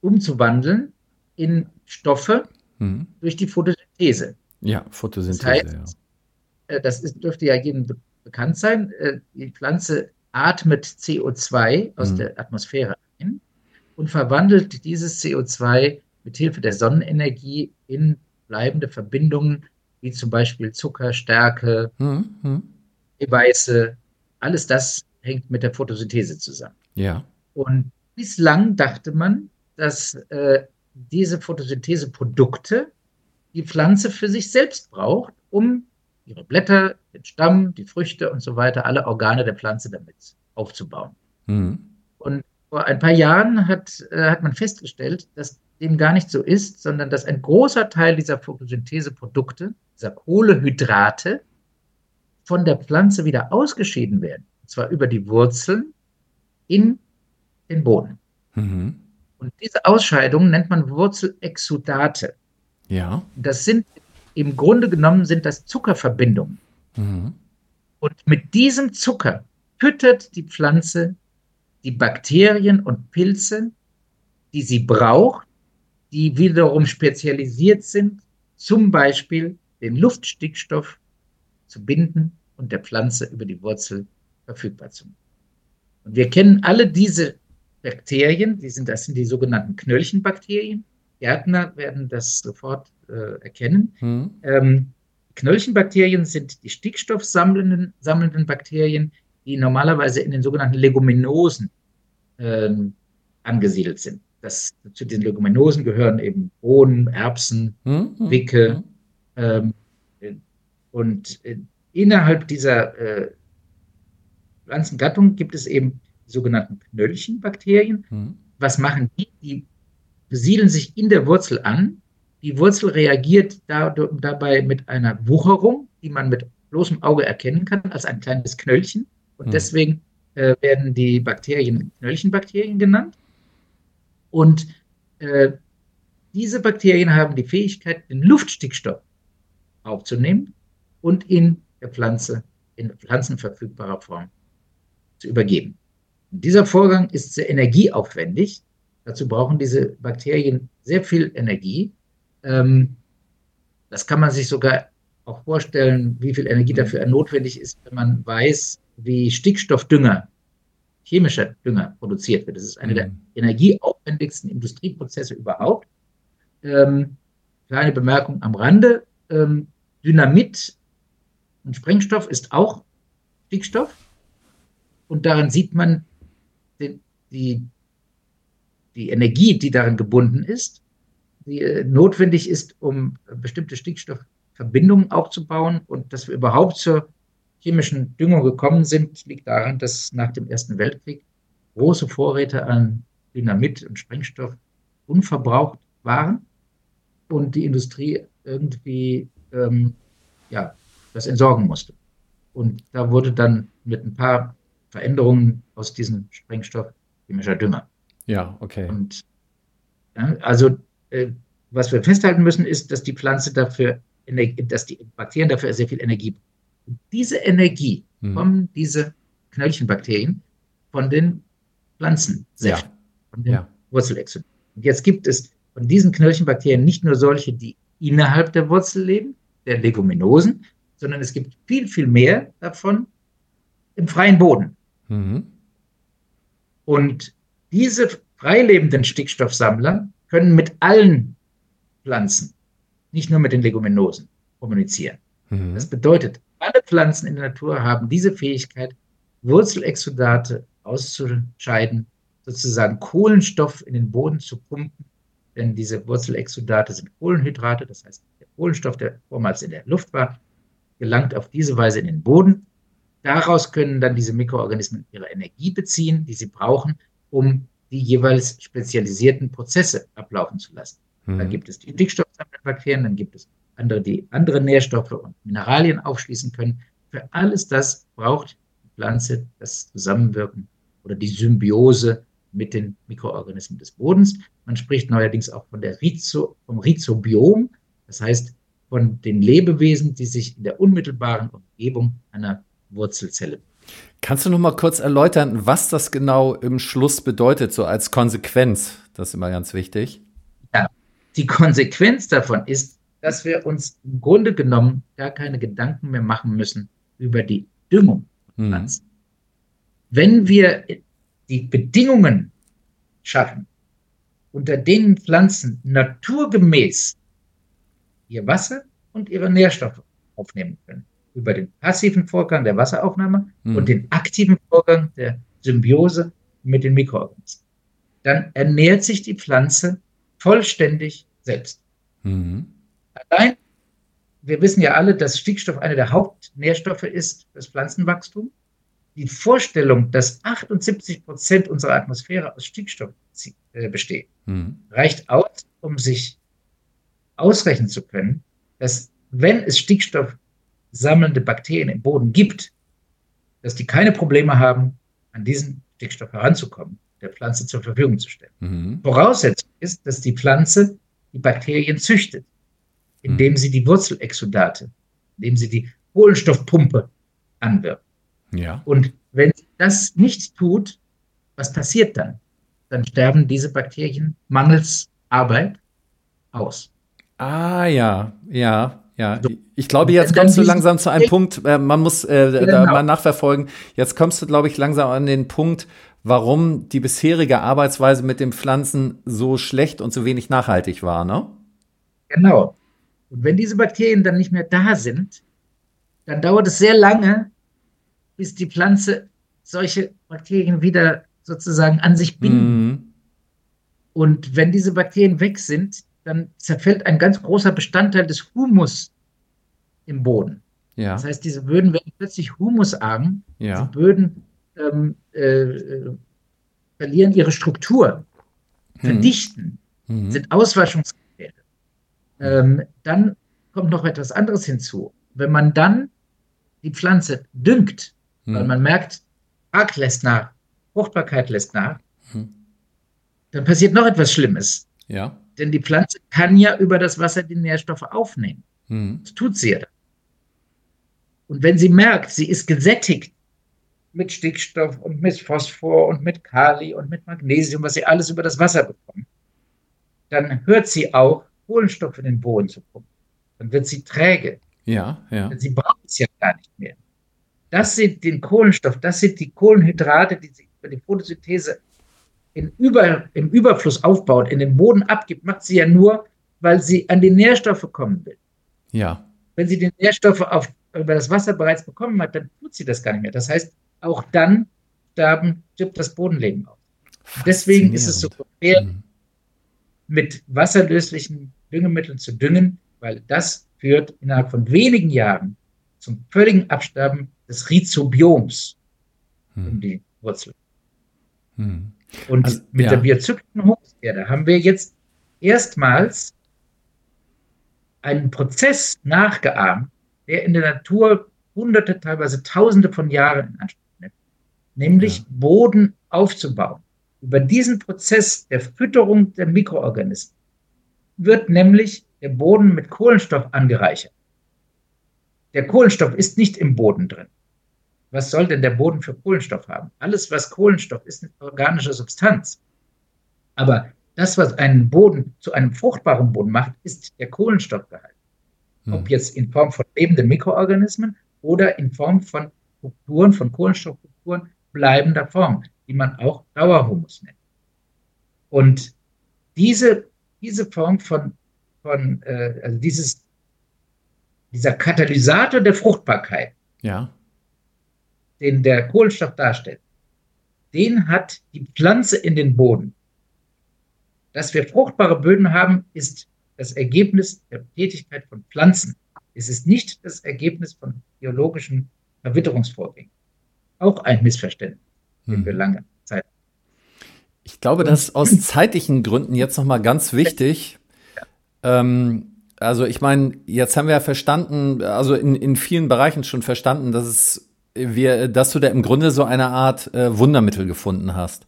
umzuwandeln in Stoffe mhm. durch die Photosynthese. Ja, Photosynthese. Das, heißt, ja. Das ist, dürfte ja jedem bekannt sein. Äh, die Pflanze atmet CO2 aus mhm. der Atmosphäre ein und verwandelt dieses CO2 mit Hilfe der Sonnenenergie in bleibende Verbindungen, wie zum Beispiel Zucker, Stärke, mhm. Eiweiße. Alles das hängt mit der Photosynthese zusammen. Ja. Und bislang dachte man, dass äh, diese Photosyntheseprodukte die Pflanze für sich selbst braucht, um ihre Blätter, den Stamm, die Früchte und so weiter, alle Organe der Pflanze damit aufzubauen. Mhm. Und vor ein paar Jahren hat, äh, hat man festgestellt, dass dem gar nicht so ist, sondern dass ein großer Teil dieser Photosyntheseprodukte, dieser Kohlehydrate, von der Pflanze wieder ausgeschieden werden. Und zwar über die Wurzeln in den Boden. Mhm. Und diese Ausscheidung nennt man Wurzelexudate. Ja. Das sind im Grunde genommen sind das Zuckerverbindungen. Mhm. Und mit diesem Zucker füttert die Pflanze die Bakterien und Pilze, die sie braucht, die wiederum spezialisiert sind, zum Beispiel den Luftstickstoff zu binden und der Pflanze über die Wurzel verfügbar zu machen. Und wir kennen alle diese Bakterien, die sind, das sind die sogenannten Knöllchenbakterien. Gärtner werden das sofort äh, erkennen. Hm. Ähm, Knöllchenbakterien sind die stickstoffsammelnden sammelnden Bakterien, die normalerweise in den sogenannten Leguminosen ähm, angesiedelt sind. Das, zu den Leguminosen gehören eben Bohnen, Erbsen, hm, hm Wicke. Hm. Ähm, und äh, innerhalb dieser äh, Pflanzengattung gibt es eben die sogenannten Knöllchenbakterien. Hm. Was machen die? Die besiedeln sich in der Wurzel an. Die Wurzel reagiert da, dabei mit einer Wucherung, die man mit bloßem Auge erkennen kann, als ein kleines Knöllchen. Und hm. deswegen äh, werden die Bakterien Knöllchenbakterien genannt. Und äh, diese Bakterien haben die Fähigkeit, den Luftstickstoff aufzunehmen und in der Pflanze in pflanzenverfügbarer Form zu übergeben. Und dieser Vorgang ist sehr energieaufwendig. Dazu brauchen diese Bakterien sehr viel Energie. Ähm, das kann man sich sogar auch vorstellen, wie viel Energie dafür notwendig ist, wenn man weiß, wie Stickstoffdünger, chemischer Dünger produziert wird. Das ist einer der mhm. energieaufwendigsten Industrieprozesse überhaupt. Ähm, kleine Bemerkung am Rande. Ähm, Dynamit und Sprengstoff ist auch Stickstoff. Und daran sieht man die, die, die Energie, die darin gebunden ist, die äh, notwendig ist, um bestimmte Stickstoffverbindungen aufzubauen. Und dass wir überhaupt zur chemischen Düngung gekommen sind, liegt daran, dass nach dem Ersten Weltkrieg große Vorräte an Dynamit und Sprengstoff unverbraucht waren und die Industrie irgendwie ähm, ja, das entsorgen musste. Und da wurde dann mit ein paar Veränderungen aus diesem Sprengstoff chemischer Dünger. Ja, okay. Und ja, also äh, was wir festhalten müssen, ist, dass die Pflanze dafür, dass die Bakterien dafür sehr viel Energie brauchen. Und diese Energie hm. kommen diese Knöllchenbakterien von den Pflanzen, ja. von den ja. Wurzelexoden. Und jetzt gibt es von diesen Knöllchenbakterien nicht nur solche, die innerhalb der Wurzel leben, der Leguminosen, sondern es gibt viel, viel mehr davon im freien Boden. Mhm. Und diese freilebenden Stickstoffsammler können mit allen Pflanzen, nicht nur mit den Leguminosen, kommunizieren. Mhm. Das bedeutet, alle Pflanzen in der Natur haben diese Fähigkeit, Wurzelexudate auszuscheiden, sozusagen Kohlenstoff in den Boden zu pumpen, denn diese Wurzelexudate sind Kohlenhydrate, das heißt, der Kohlenstoff, der vormals in der Luft war, gelangt auf diese Weise in den Boden. Daraus können dann diese Mikroorganismen ihre Energie beziehen, die sie brauchen, um die jeweils spezialisierten Prozesse ablaufen zu lassen. Mhm. Dann gibt es die dickstoffsammelnden Bakterien, dann gibt es andere, die andere Nährstoffe und Mineralien aufschließen können. Für alles das braucht die Pflanze das Zusammenwirken oder die Symbiose mit den Mikroorganismen des Bodens. Man spricht neuerdings auch von der Rhizo, vom Rhizobiom, das heißt von den Lebewesen, die sich in der unmittelbaren Umgebung einer Wurzelzelle Kannst du noch mal kurz erläutern, was das genau im Schluss bedeutet, so als Konsequenz? Das ist immer ganz wichtig. Ja, die Konsequenz davon ist, dass wir uns im Grunde genommen gar keine Gedanken mehr machen müssen über die Düngung von. Pflanzen. Hm. Wenn wir die Bedingungen schaffen, unter denen Pflanzen naturgemäß ihr Wasser und ihre Nährstoffe aufnehmen können, über den passiven Vorgang der Wasseraufnahme hm. und den aktiven Vorgang der Symbiose mit den Mikroorganismen, dann ernährt sich die Pflanze vollständig selbst. Mhm. Allein, wir wissen ja alle, dass Stickstoff einer der Hauptnährstoffe ist fürs Pflanzenwachstum. Die Vorstellung, dass 78 Prozent unserer Atmosphäre aus Stickstoff äh, besteht, mhm. reicht aus, um sich ausrechnen zu können, dass wenn es Stickstoff sammelnde Bakterien im Boden gibt, dass die keine Probleme haben, an diesen Stickstoff heranzukommen, der Pflanze zur Verfügung zu stellen. Mhm. Voraussetzung ist, dass die Pflanze die Bakterien züchtet indem sie die Wurzelexudate, indem sie die Kohlenstoffpumpe anwirkt. Ja. Und wenn sie das nicht tut, was passiert dann? Dann sterben diese Bakterien mangels Arbeit aus. Ah ja, ja, ja. Ich glaube, jetzt kommst du langsam zu einem Punkt, äh, man muss äh, genau. da mal nachverfolgen. Jetzt kommst du, glaube ich, langsam an den Punkt, warum die bisherige Arbeitsweise mit den Pflanzen so schlecht und so wenig nachhaltig war, ne? Genau. Und wenn diese Bakterien dann nicht mehr da sind, dann dauert es sehr lange, bis die Pflanze solche Bakterien wieder sozusagen an sich binden. Und wenn diese Bakterien weg sind, dann zerfällt ein ganz großer Bestandteil des Humus im Boden. Ja. Das heißt, diese Böden werden plötzlich humusarm. Ja. Die Böden ähm, äh, verlieren ihre Struktur, hm. verdichten, hm. sind Auswaschungsgefährdet. Ähm, dann kommt noch etwas anderes hinzu. Wenn man dann die Pflanze düngt, hm. weil man merkt, Arg lässt nach, Fruchtbarkeit lässt nach, hm. dann passiert noch etwas Schlimmes. Ja. Denn die Pflanze kann ja über das Wasser die Nährstoffe aufnehmen. Hm. Das tut sie ja. Und wenn sie merkt, sie ist gesättigt mit Stickstoff und mit Phosphor und mit Kali und mit Magnesium, was sie alles über das Wasser bekommt, dann hört sie auch, Kohlenstoff in den Boden zu pumpen. Dann wird sie träge. Ja, ja. Sie braucht es ja gar nicht mehr. Das sind den Kohlenstoff, das sind die Kohlenhydrate, die sie über die Photosynthese Über, im Überfluss aufbaut, in den Boden abgibt, macht sie ja nur, weil sie an die Nährstoffe kommen will. Ja. Wenn sie die Nährstoffe auf, über das Wasser bereits bekommen hat, dann tut sie das gar nicht mehr. Das heißt, auch dann sterben, stirbt das Bodenleben aus. Deswegen ist es so schwer, mhm. mit wasserlöslichen Düngemitteln zu düngen, weil das führt innerhalb von wenigen Jahren zum völligen Absterben des Rhizobioms hm. um die Wurzel. Hm. Und also, mit ja. der biozyklischen Humuserde haben wir jetzt erstmals einen Prozess nachgeahmt, der in der Natur hunderte, teilweise tausende von Jahren in Anspruch nimmt, nämlich ja. Boden aufzubauen. Über diesen Prozess der Fütterung der Mikroorganismen wird nämlich der Boden mit Kohlenstoff angereichert. Der Kohlenstoff ist nicht im Boden drin. Was soll denn der Boden für Kohlenstoff haben? Alles, was Kohlenstoff ist, ist eine organische Substanz. Aber das, was einen Boden zu einem fruchtbaren Boden macht, ist der Kohlenstoffgehalt. Hm. Ob jetzt in Form von lebenden Mikroorganismen oder in Form von Strukturen, von Kohlenstoffstrukturen bleibender Form, die man auch Dauerhumus nennt. Und diese, diese Form von, von äh, also dieses, dieser Katalysator der Fruchtbarkeit, ja. Den der Kohlenstoff darstellt, den hat die Pflanze in den Boden. Dass wir fruchtbare Böden haben, ist das Ergebnis der Tätigkeit von Pflanzen. Es ist nicht das Ergebnis von biologischen Verwitterungsvorgängen. Auch ein Missverständnis, hm. den wir lange Zeit. Ich glaube, das ist aus zeitlichen Gründen jetzt nochmal ganz wichtig. Ja. Ähm, also ich meine, jetzt haben wir ja verstanden, also in, in vielen Bereichen schon verstanden, dass es wir, dass du da im Grunde so eine Art äh, Wundermittel gefunden hast.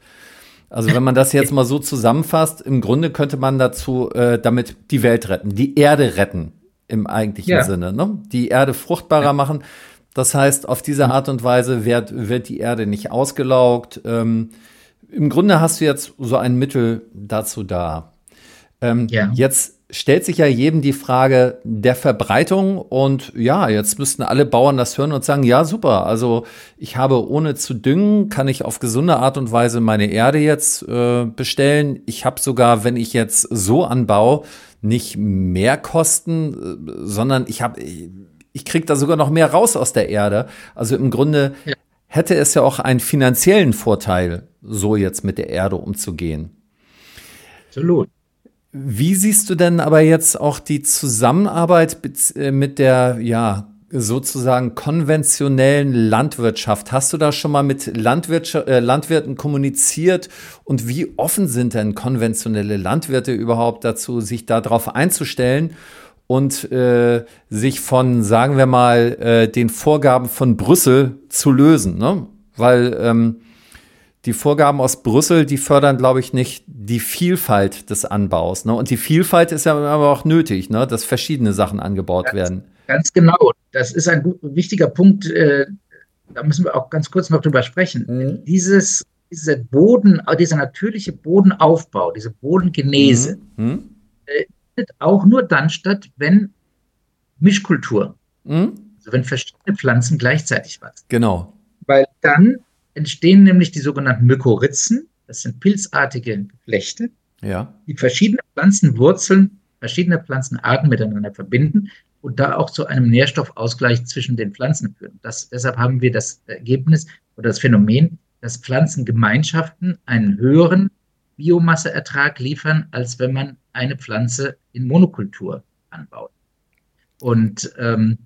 Also wenn man das jetzt mal so zusammenfasst, im Grunde könnte man dazu äh, damit die Welt retten, die Erde retten im eigentlichen ja. Sinne, ne? Die Erde fruchtbarer ja. machen. Das heißt, auf diese Art und Weise wird, wird die Erde nicht ausgelaugt. Ähm, Im Grunde hast du jetzt so ein Mittel dazu da. Ähm, ja. Jetzt stellt sich ja jedem die Frage der Verbreitung und ja, jetzt müssten alle Bauern das hören und sagen, ja, super, also ich habe ohne zu düngen, kann ich auf gesunde Art und Weise meine Erde jetzt äh, bestellen. Ich habe sogar, wenn ich jetzt so anbaue, nicht mehr Kosten, äh, sondern ich habe, ich kriege da sogar noch mehr raus aus der Erde. Also im Grunde ja. hätte es ja auch einen finanziellen Vorteil, so jetzt mit der Erde umzugehen. Absolut. Wie siehst du denn aber jetzt auch die Zusammenarbeit äh, mit der, ja, sozusagen konventionellen Landwirtschaft? Hast du da schon mal mit äh, Landwirten kommuniziert? Und wie offen sind denn konventionelle Landwirte überhaupt dazu, sich darauf einzustellen und äh, sich von, sagen wir mal, äh, den Vorgaben von Brüssel zu lösen? Ne? Weil ähm, die Vorgaben aus Brüssel, die fördern, glaube ich, nicht die Vielfalt des Anbaus. Ne? Und die Vielfalt ist ja aber auch nötig, ne? dass verschiedene Sachen angebaut ganz, werden. Ganz genau. Das ist ein wichtiger Punkt. Äh, da müssen wir auch ganz kurz noch drüber sprechen. Mhm. Dieses, dieser Boden, dieser natürliche Bodenaufbau, diese Bodengenese, mhm. mhm. äh, findet auch nur dann statt, wenn Mischkultur, mhm. also wenn verschiedene Pflanzen gleichzeitig wachsen. Genau. Weil dann entstehen nämlich die sogenannten Mykorrhizen. Das sind pilzartige Geflechte, ja. die verschiedene Pflanzenwurzeln, verschiedene Pflanzenarten miteinander verbinden und da auch zu einem Nährstoffausgleich zwischen den Pflanzen führen. Das, deshalb haben wir das Ergebnis oder das Phänomen, dass Pflanzengemeinschaften einen höheren Biomasseertrag liefern, als wenn man eine Pflanze in Monokultur anbaut. Und ähm,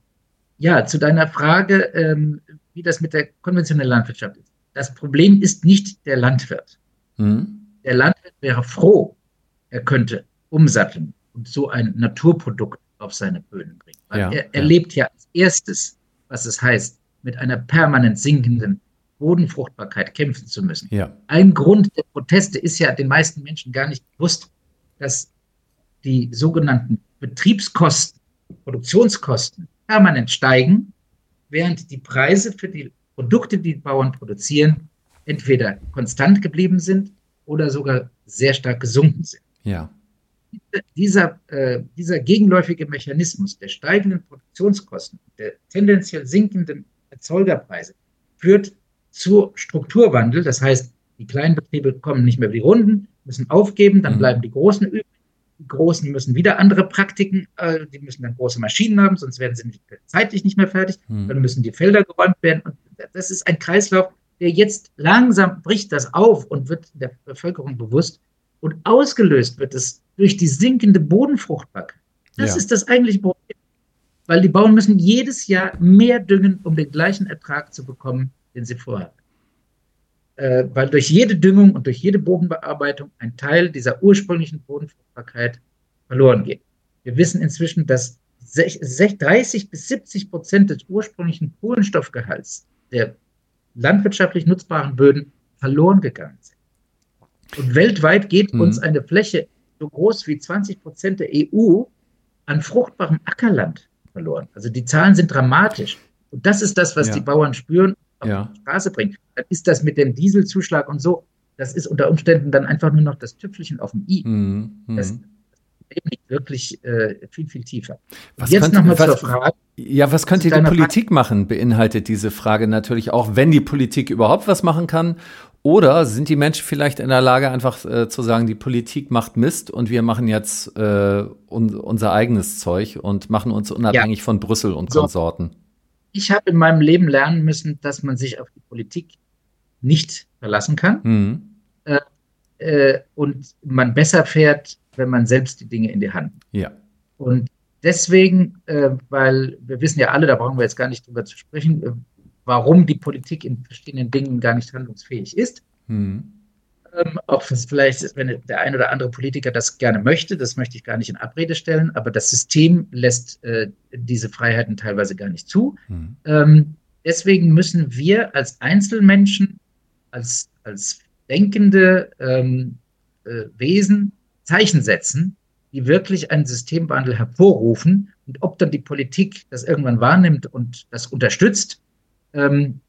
ja, zu deiner Frage, ähm, wie das mit der konventionellen Landwirtschaft ist. Das Problem ist nicht der Landwirt. Mhm. Der Landwirt wäre froh, er könnte umsatteln und so ein Naturprodukt auf seine Böden bringen. Weil ja, er erlebt ja. ja als erstes, was es heißt, mit einer permanent sinkenden Bodenfruchtbarkeit kämpfen zu müssen. Ja. Ein Grund der Proteste ist ja den meisten Menschen gar nicht bewusst, dass die sogenannten Betriebskosten, Produktionskosten permanent steigen, während die Preise für die Produkte, die, die Bauern produzieren, entweder konstant geblieben sind oder sogar sehr stark gesunken sind. Ja. Dieser, äh, dieser gegenläufige Mechanismus der steigenden Produktionskosten, der tendenziell sinkenden Erzeugerpreise, führt zu Strukturwandel. Das heißt, die kleinen Betriebe kommen nicht mehr über die Runden, müssen aufgeben, dann mhm. bleiben die Großen übrig. Die Großen müssen wieder andere Praktiken, äh, die müssen dann große Maschinen haben, sonst werden sie nicht, zeitlich nicht mehr fertig. Mhm. Dann müssen die Felder geräumt werden. Und das ist ein Kreislauf, jetzt langsam bricht das auf und wird der Bevölkerung bewusst. Und ausgelöst wird es durch die sinkende Bodenfruchtbarkeit. Das ja. ist das eigentliche Problem. Weil die Bauern müssen jedes Jahr mehr düngen, um den gleichen Ertrag zu bekommen, den sie vorher hatten. Äh, weil durch jede Düngung und durch jede Bodenbearbeitung ein Teil dieser ursprünglichen Bodenfruchtbarkeit verloren geht. Wir wissen inzwischen, dass 30 bis 70 Prozent des ursprünglichen Kohlenstoffgehalts der landwirtschaftlich nutzbaren Böden verloren gegangen sind. Und weltweit geht mhm. uns eine Fläche so groß wie 20 Prozent der EU an fruchtbarem Ackerland verloren. Also die Zahlen sind dramatisch. Und das ist das, was ja. die Bauern spüren auf ja. die Straße bringen. Dann ist das mit dem Dieselzuschlag und so, das ist unter Umständen dann einfach nur noch das Tüpfelchen auf dem I. Mhm. Das, mhm. liegt wirklich äh, viel, viel tiefer. Was Jetzt nochmal zur Frage. Ja, was könnte die Politik machen, beinhaltet diese Frage natürlich auch, wenn die Politik überhaupt was machen kann. Oder sind die Menschen vielleicht in der Lage, einfach äh, zu sagen, die Politik macht Mist und wir machen jetzt äh, un unser eigenes Zeug und machen uns unabhängig ja. von Brüssel und so. Konsorten? ich habe in meinem Leben lernen müssen, dass man sich auf die Politik nicht verlassen kann mhm. äh, äh, und man besser fährt, wenn man selbst die Dinge in die Hand nimmt. Ja. Und deswegen, äh, weil wir wissen ja alle, da brauchen wir jetzt gar nicht drüber zu sprechen, äh, warum die Politik in verschiedenen Dingen gar nicht handlungsfähig ist. Mhm. Ähm, es vielleicht wenn der ein oder andere Politiker das gerne möchte, das möchte ich gar nicht in Abrede stellen, aber das System lässt äh, diese Freiheiten teilweise gar nicht zu. Mhm. Ähm, deswegen müssen wir als Einzelmenschen, als, als denkende ähm, äh, Wesen Zeichen setzen, die wirklich einen Systemwandel hervorrufen. Und ob dann die Politik das irgendwann wahrnimmt und das unterstützt, ähm,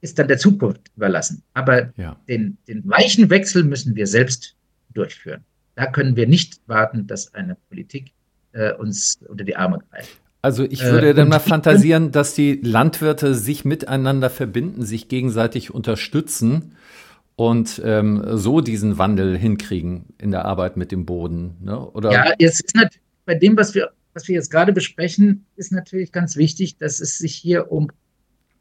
ist dann der Zukunft überlassen. Aber ja. den, den weichen Wechsel müssen wir selbst durchführen. Da können wir nicht warten, dass eine Politik äh, uns unter die Arme greift. Also ich würde äh, dann mal fantasieren, dass die Landwirte sich miteinander verbinden, sich gegenseitig unterstützen und ähm, so diesen Wandel hinkriegen in der Arbeit mit dem Boden. Ne? Oder? Ja, es ist natürlich bei dem, was wir, was wir jetzt gerade besprechen, ist natürlich ganz wichtig, dass es sich hier um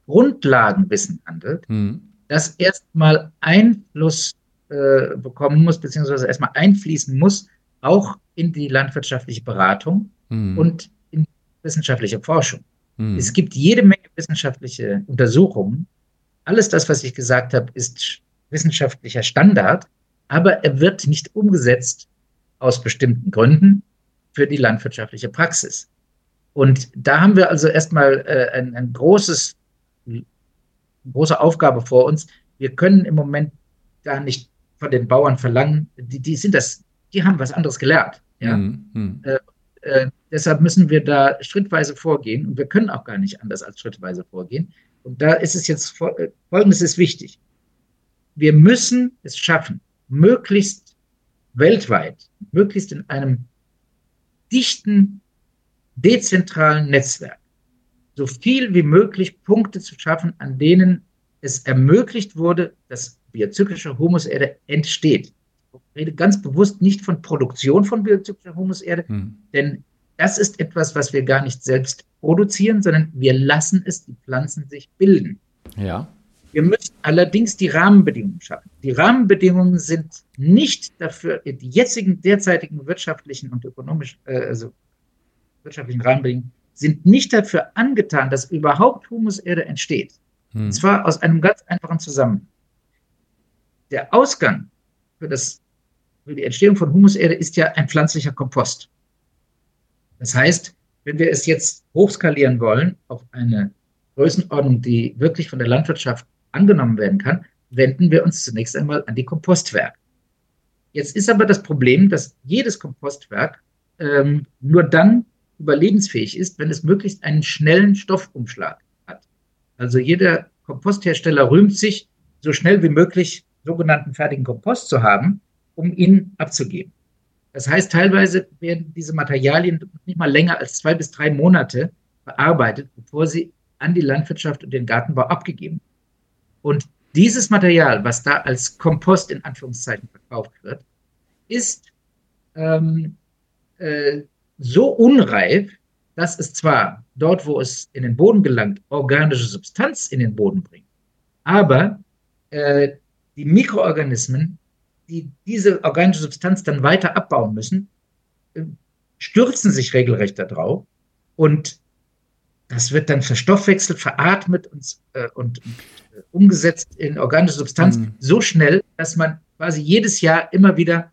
Grundlagenwissen handelt, mhm. das erstmal Einfluss äh, bekommen muss, beziehungsweise erstmal einfließen muss, auch in die landwirtschaftliche Beratung mhm. und in wissenschaftliche Forschung. Mhm. Es gibt jede Menge wissenschaftliche Untersuchungen. Alles das, was ich gesagt habe, ist wissenschaftlicher Standard, aber er wird nicht umgesetzt aus bestimmten Gründen für die landwirtschaftliche Praxis. Und da haben wir also erstmal äh, ein, ein großes große Aufgabe vor uns. Wir können im Moment gar nicht von den Bauern verlangen, die, die sind das, die haben was anderes gelernt. Ja? Mhm. Äh, äh, deshalb müssen wir da schrittweise vorgehen und wir können auch gar nicht anders als schrittweise vorgehen. Und da ist es jetzt äh, folgendes ist wichtig. Wir müssen es schaffen, möglichst weltweit, möglichst in einem dichten, dezentralen Netzwerk so viel wie möglich Punkte zu schaffen, an denen es ermöglicht wurde, dass biozyklische Humuserde entsteht. Ich rede ganz bewusst nicht von Produktion von biozyklischer Humuserde, hm. denn das ist etwas, was wir gar nicht selbst produzieren, sondern wir lassen es, die Pflanzen sich bilden. Ja. Wir müssen allerdings die Rahmenbedingungen schaffen. Die Rahmenbedingungen sind nicht dafür, die jetzigen, derzeitigen wirtschaftlichen und ökonomischen, äh, also wirtschaftlichen Rahmenbedingungen sind nicht dafür angetan, dass überhaupt Humuserde entsteht. Hm. Und zwar aus einem ganz einfachen Zusammenhang. Der Ausgang für, das, für die Entstehung von Humuserde ist ja ein pflanzlicher Kompost. Das heißt, wenn wir es jetzt hochskalieren wollen auf eine Größenordnung, die wirklich von der Landwirtschaft angenommen werden kann, wenden wir uns zunächst einmal an die Kompostwerke. Jetzt ist aber das Problem, dass jedes Kompostwerk ähm, nur dann überlebensfähig ist, wenn es möglichst einen schnellen Stoffumschlag hat. Also jeder Komposthersteller rühmt sich, so schnell wie möglich sogenannten fertigen Kompost zu haben, um ihn abzugeben. Das heißt, teilweise werden diese Materialien nicht mal länger als zwei bis drei Monate verarbeitet, bevor sie an die Landwirtschaft und den Gartenbau abgegeben. Und dieses Material, was da als Kompost in Anführungszeichen verkauft wird, ist ähm, äh, so unreif, dass es zwar dort, wo es in den Boden gelangt, organische Substanz in den Boden bringt, aber äh, die Mikroorganismen, die diese organische Substanz dann weiter abbauen müssen, äh, stürzen sich regelrecht darauf und das wird dann verstoffwechselt, veratmet und, äh, und, und äh, umgesetzt in organische Substanz mhm. so schnell, dass man quasi jedes Jahr immer wieder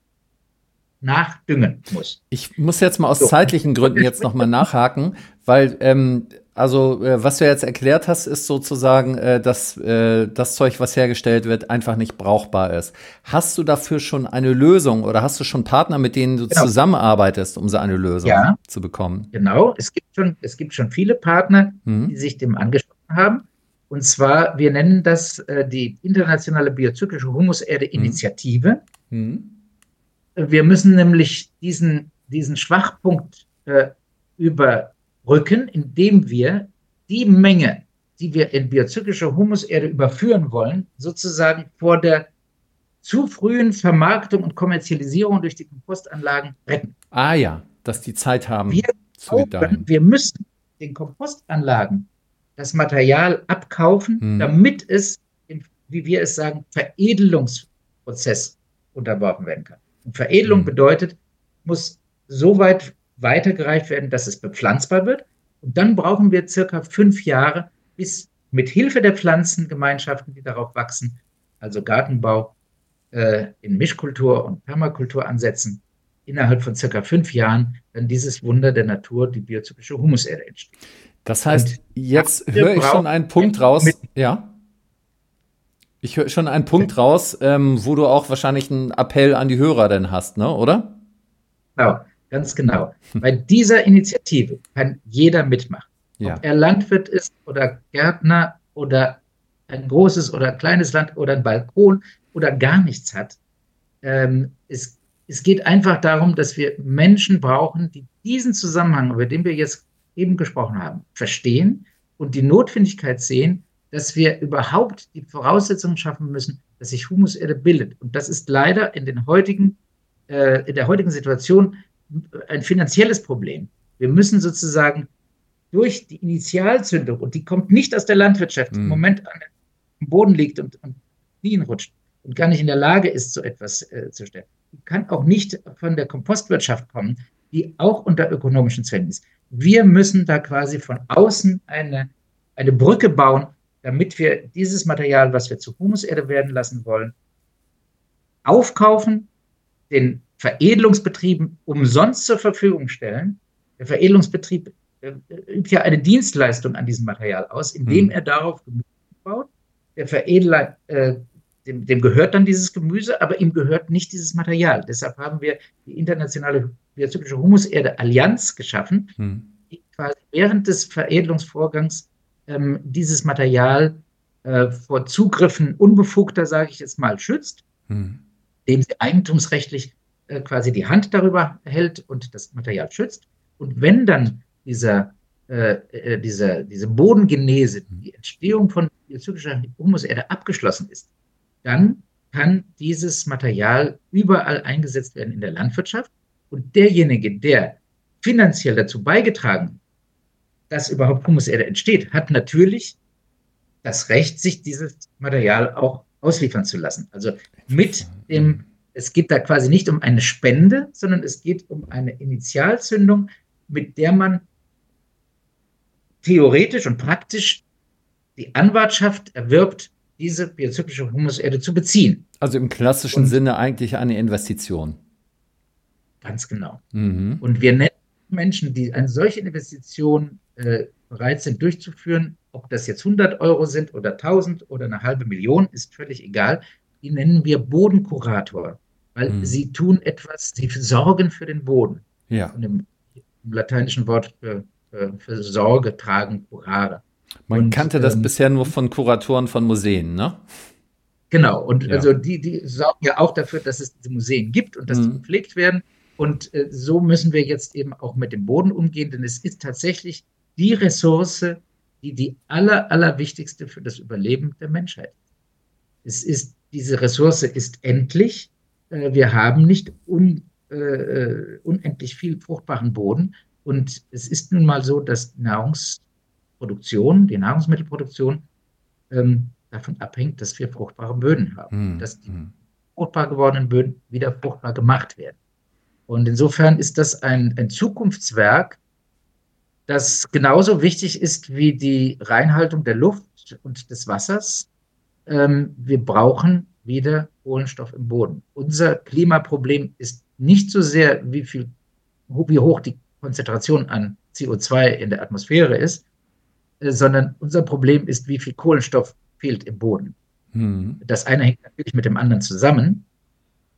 nachdüngen muss. Ich muss jetzt mal aus so. zeitlichen Gründen jetzt nochmal nachhaken, weil ähm, also äh, was du jetzt erklärt hast, ist sozusagen, äh, dass äh, das Zeug, was hergestellt wird, einfach nicht brauchbar ist. Hast du dafür schon eine Lösung oder hast du schon Partner, mit denen du genau. zusammenarbeitest, um so eine Lösung ja, zu bekommen? Genau, es gibt schon, es gibt schon viele Partner, hm. die sich dem angeschlossen haben. Und zwar, wir nennen das äh, die internationale biozyklische Humuserde-Initiative. Hm. Wir müssen nämlich diesen, diesen Schwachpunkt äh, über rücken, indem wir die Menge, die wir in biozyklische Humuserde überführen wollen, sozusagen vor der zu frühen Vermarktung und Kommerzialisierung durch die Kompostanlagen retten. Ah ja, dass die Zeit haben. Wir, kaufen, wir müssen den Kompostanlagen das Material abkaufen, hm. damit es, in, wie wir es sagen, Veredelungsprozess unterworfen werden kann. Und Veredelung hm. bedeutet, muss so weit weitergereicht werden, dass es bepflanzbar wird. Und dann brauchen wir circa fünf Jahre, bis mit Hilfe der Pflanzengemeinschaften, die darauf wachsen, also Gartenbau äh, in Mischkultur und Permakultur ansetzen, innerhalb von circa fünf Jahren dann dieses Wunder der Natur, die biozyklische Humuserde entsteht. Das heißt, und jetzt höre ich schon einen Punkt raus. Ja. Ich höre schon einen Punkt raus, ähm, wo du auch wahrscheinlich einen Appell an die Hörer denn hast, ne, oder? Genau. Ganz genau. Bei dieser Initiative kann jeder mitmachen. Ja. Ob er Landwirt ist oder Gärtner oder ein großes oder kleines Land oder ein Balkon oder gar nichts hat. Ähm, es, es geht einfach darum, dass wir Menschen brauchen, die diesen Zusammenhang, über den wir jetzt eben gesprochen haben, verstehen und die Notwendigkeit sehen, dass wir überhaupt die Voraussetzungen schaffen müssen, dass sich Humuserde bildet. Und das ist leider in, den heutigen, äh, in der heutigen Situation ein finanzielles Problem. Wir müssen sozusagen durch die Initialzündung, und die kommt nicht aus der Landwirtschaft, die im mhm. Moment dem Boden liegt und, und Knien rutscht und gar nicht in der Lage ist, so etwas äh, zu stellen. Die kann auch nicht von der Kompostwirtschaft kommen, die auch unter ökonomischen Zwängen ist. Wir müssen da quasi von außen eine, eine Brücke bauen, damit wir dieses Material, was wir zu Humuserde werden lassen wollen, aufkaufen, den Veredelungsbetrieben umsonst zur Verfügung stellen. Der Veredelungsbetrieb äh, übt ja eine Dienstleistung an diesem Material aus, indem hm. er darauf Gemüse baut. Der Veredler, äh, dem, dem, gehört dann dieses Gemüse, aber ihm gehört nicht dieses Material. Deshalb haben wir die internationale biozyklische Humuserde Allianz geschaffen, hm. die quasi während des Veredelungsvorgangs ähm, dieses Material äh, vor Zugriffen unbefugter, sage ich jetzt mal, schützt, hm. dem sie eigentumsrechtlich äh, quasi die Hand darüber hält und das Material schützt. Und wenn dann dieser, äh, äh diese, diese Bodengenese, die Entstehung von biozyklischer Humuserde abgeschlossen ist, dann kann dieses Material überall eingesetzt werden in der Landwirtschaft. Und derjenige, der finanziell dazu beigetragen, dass überhaupt Humuserde entsteht, hat natürlich das Recht, sich dieses Material auch ausliefern zu lassen. Also mit dem, es geht da quasi nicht um eine Spende, sondern es geht um eine Initialzündung, mit der man theoretisch und praktisch die Anwartschaft erwirbt, diese biozyklische Humuserde zu beziehen. Also im klassischen und Sinne eigentlich eine Investition. Ganz genau. Mhm. Und wir nennen Menschen, die eine solche Investition äh, bereit sind durchzuführen, ob das jetzt 100 Euro sind oder 1000 oder eine halbe Million, ist völlig egal. Die nennen wir Bodenkurator, weil mhm. sie tun etwas, sie sorgen für den Boden. Ja. Und im, im lateinischen Wort für, für, für, Sorge tragen curare. Man und, kannte das ähm, bisher nur von Kuratoren von Museen, ne? Genau, und ja. also die, die sorgen ja auch dafür, dass es diese Museen gibt und dass mhm. die gepflegt werden. Und äh, so müssen wir jetzt eben auch mit dem Boden umgehen, denn es ist tatsächlich die Ressource, die die aller, allerwichtigste für das Überleben der Menschheit ist. Es ist, diese Ressource ist endlich. Äh, wir haben nicht un, äh, unendlich viel fruchtbaren Boden. Und es ist nun mal so, dass Nahrungsproduktion, die Nahrungsmittelproduktion, ähm, davon abhängt, dass wir fruchtbare Böden haben, mhm. dass die hm. fruchtbar gewordenen Böden wieder fruchtbar gemacht werden. Und insofern ist das ein, ein Zukunftswerk, das genauso wichtig ist wie die Reinhaltung der Luft und des Wassers. Ähm, wir brauchen wieder Kohlenstoff im Boden. Unser Klimaproblem ist nicht so sehr, wie, viel, wie hoch die Konzentration an CO2 in der Atmosphäre ist, äh, sondern unser Problem ist, wie viel Kohlenstoff fehlt im Boden. Hm. Das eine hängt natürlich mit dem anderen zusammen,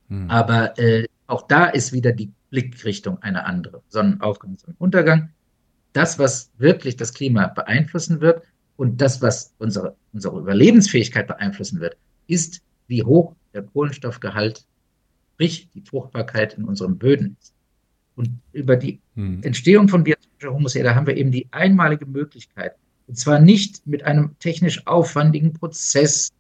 hm. aber äh, auch da ist wieder die Blickrichtung eine andere. Sonnenaufgang, Sonnenuntergang das, was wirklich das Klima beeinflussen wird und das, was unsere, unsere Überlebensfähigkeit beeinflussen wird, ist, wie hoch der Kohlenstoffgehalt, sprich die Fruchtbarkeit in unseren Böden ist. Und über die hm. Entstehung von biologischer Humuserde haben wir eben die einmalige Möglichkeit, und zwar nicht mit einem technisch aufwandigen Prozess,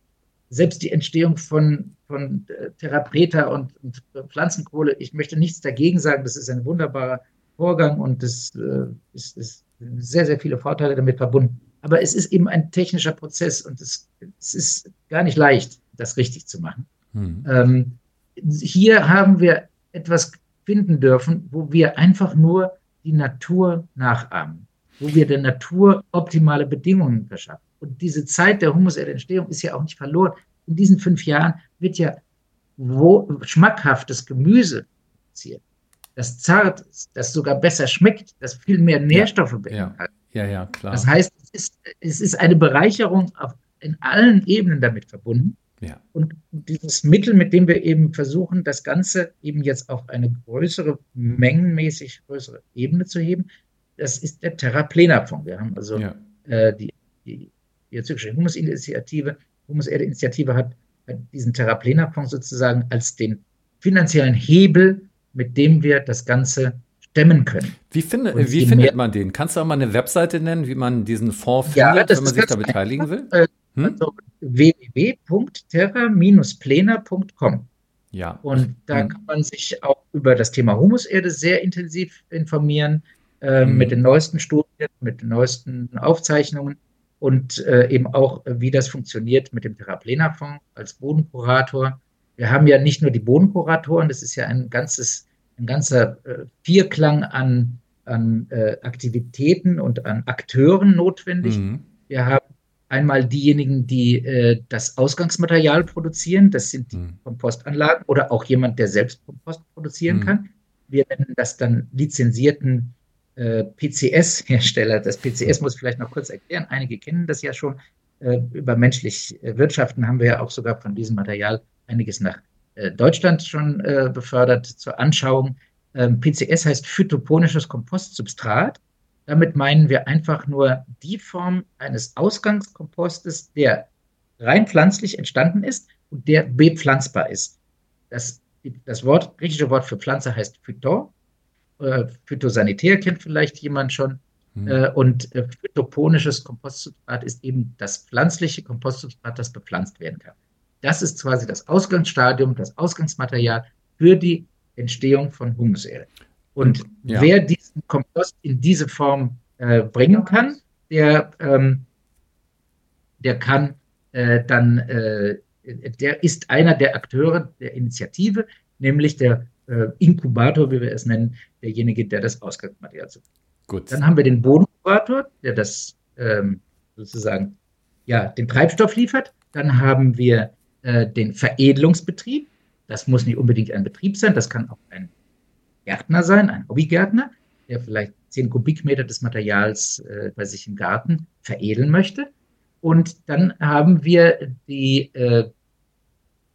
selbst die Entstehung von, von äh, Therapreta und, und Pflanzenkohle, ich möchte nichts dagegen sagen, das ist ein wunderbarer Vorgang und es äh, ist, ist, sehr, sehr viele Vorteile damit verbunden. Aber es ist eben ein technischer Prozess und es, es ist gar nicht leicht, das richtig zu machen. Mhm. Ähm, hier haben wir etwas finden dürfen, wo wir einfach nur die Natur nachahmen, wo wir der Natur optimale Bedingungen verschaffen. Und diese Zeit der Humuserdentstehung ist ja auch nicht verloren. In diesen fünf Jahren wird ja schmackhaftes Gemüse produziert das zart ist, das sogar besser schmeckt, das viel mehr Nährstoffe ja, beinhaltet. Ja, ja, ja, klar. Das heißt, es ist, es ist eine Bereicherung auf, in allen Ebenen damit verbunden. Ja. Und dieses Mittel, mit dem wir eben versuchen, das Ganze eben jetzt auf eine größere, mengenmäßig größere Ebene zu heben, das ist der Terra Plena Fonds. Wir haben also ja. äh, die, die Biozyklische Humusinitiative, Humuserde-Initiative hat, hat diesen Terra Plena Fonds sozusagen als den finanziellen Hebel mit dem wir das Ganze stemmen können. Wie, finde, wie findet man den? Kannst du auch mal eine Webseite nennen, wie man diesen Fonds findet, ja, wenn man sich da beteiligen will? Äh, hm? Also www.terra-plena.com. Ja. Und da hm. kann man sich auch über das Thema Humuserde sehr intensiv informieren, äh, hm. mit den neuesten Studien, mit den neuesten Aufzeichnungen und äh, eben auch, wie das funktioniert mit dem Terra Plena Fonds als Bodenkurator wir haben ja nicht nur die Bodenkuratoren, das ist ja ein ganzes, ein ganzer äh, Vierklang an, an äh, Aktivitäten und an Akteuren notwendig. Mhm. Wir haben einmal diejenigen, die äh, das Ausgangsmaterial produzieren, das sind die mhm. Kompostanlagen oder auch jemand, der selbst Kompost produzieren mhm. kann. Wir nennen das dann lizenzierten äh, PCS-Hersteller. Das PCS muss ich vielleicht noch kurz erklären. Einige kennen das ja schon. Äh, über menschlich äh, Wirtschaften haben wir ja auch sogar von diesem Material einiges nach Deutschland schon äh, befördert zur Anschauung. Ähm, PCS heißt phytoponisches Kompostsubstrat. Damit meinen wir einfach nur die Form eines Ausgangskompostes, der rein pflanzlich entstanden ist und der bepflanzbar ist. Das, das Wort, griechische Wort für Pflanze heißt Phyto. Äh, phytosanitär kennt vielleicht jemand schon. Hm. Äh, und äh, phytoponisches Kompostsubstrat ist eben das pflanzliche Kompostsubstrat, das bepflanzt werden kann. Das ist quasi das Ausgangsstadium, das Ausgangsmaterial für die Entstehung von Humuserde. Und ja. wer diesen Kompost in diese Form äh, bringen kann, der ähm, der kann äh, dann, äh, der ist einer der Akteure der Initiative, nämlich der äh, Inkubator, wie wir es nennen, derjenige, der das Ausgangsmaterial zu. Gut. Dann haben wir den Bodenkurator, der das ähm, sozusagen ja den Treibstoff liefert. Dann haben wir äh, den Veredelungsbetrieb. Das muss nicht unbedingt ein Betrieb sein, das kann auch ein Gärtner sein, ein Hobbygärtner, der vielleicht 10 Kubikmeter des Materials äh, bei sich im Garten veredeln möchte. Und dann haben wir die, äh,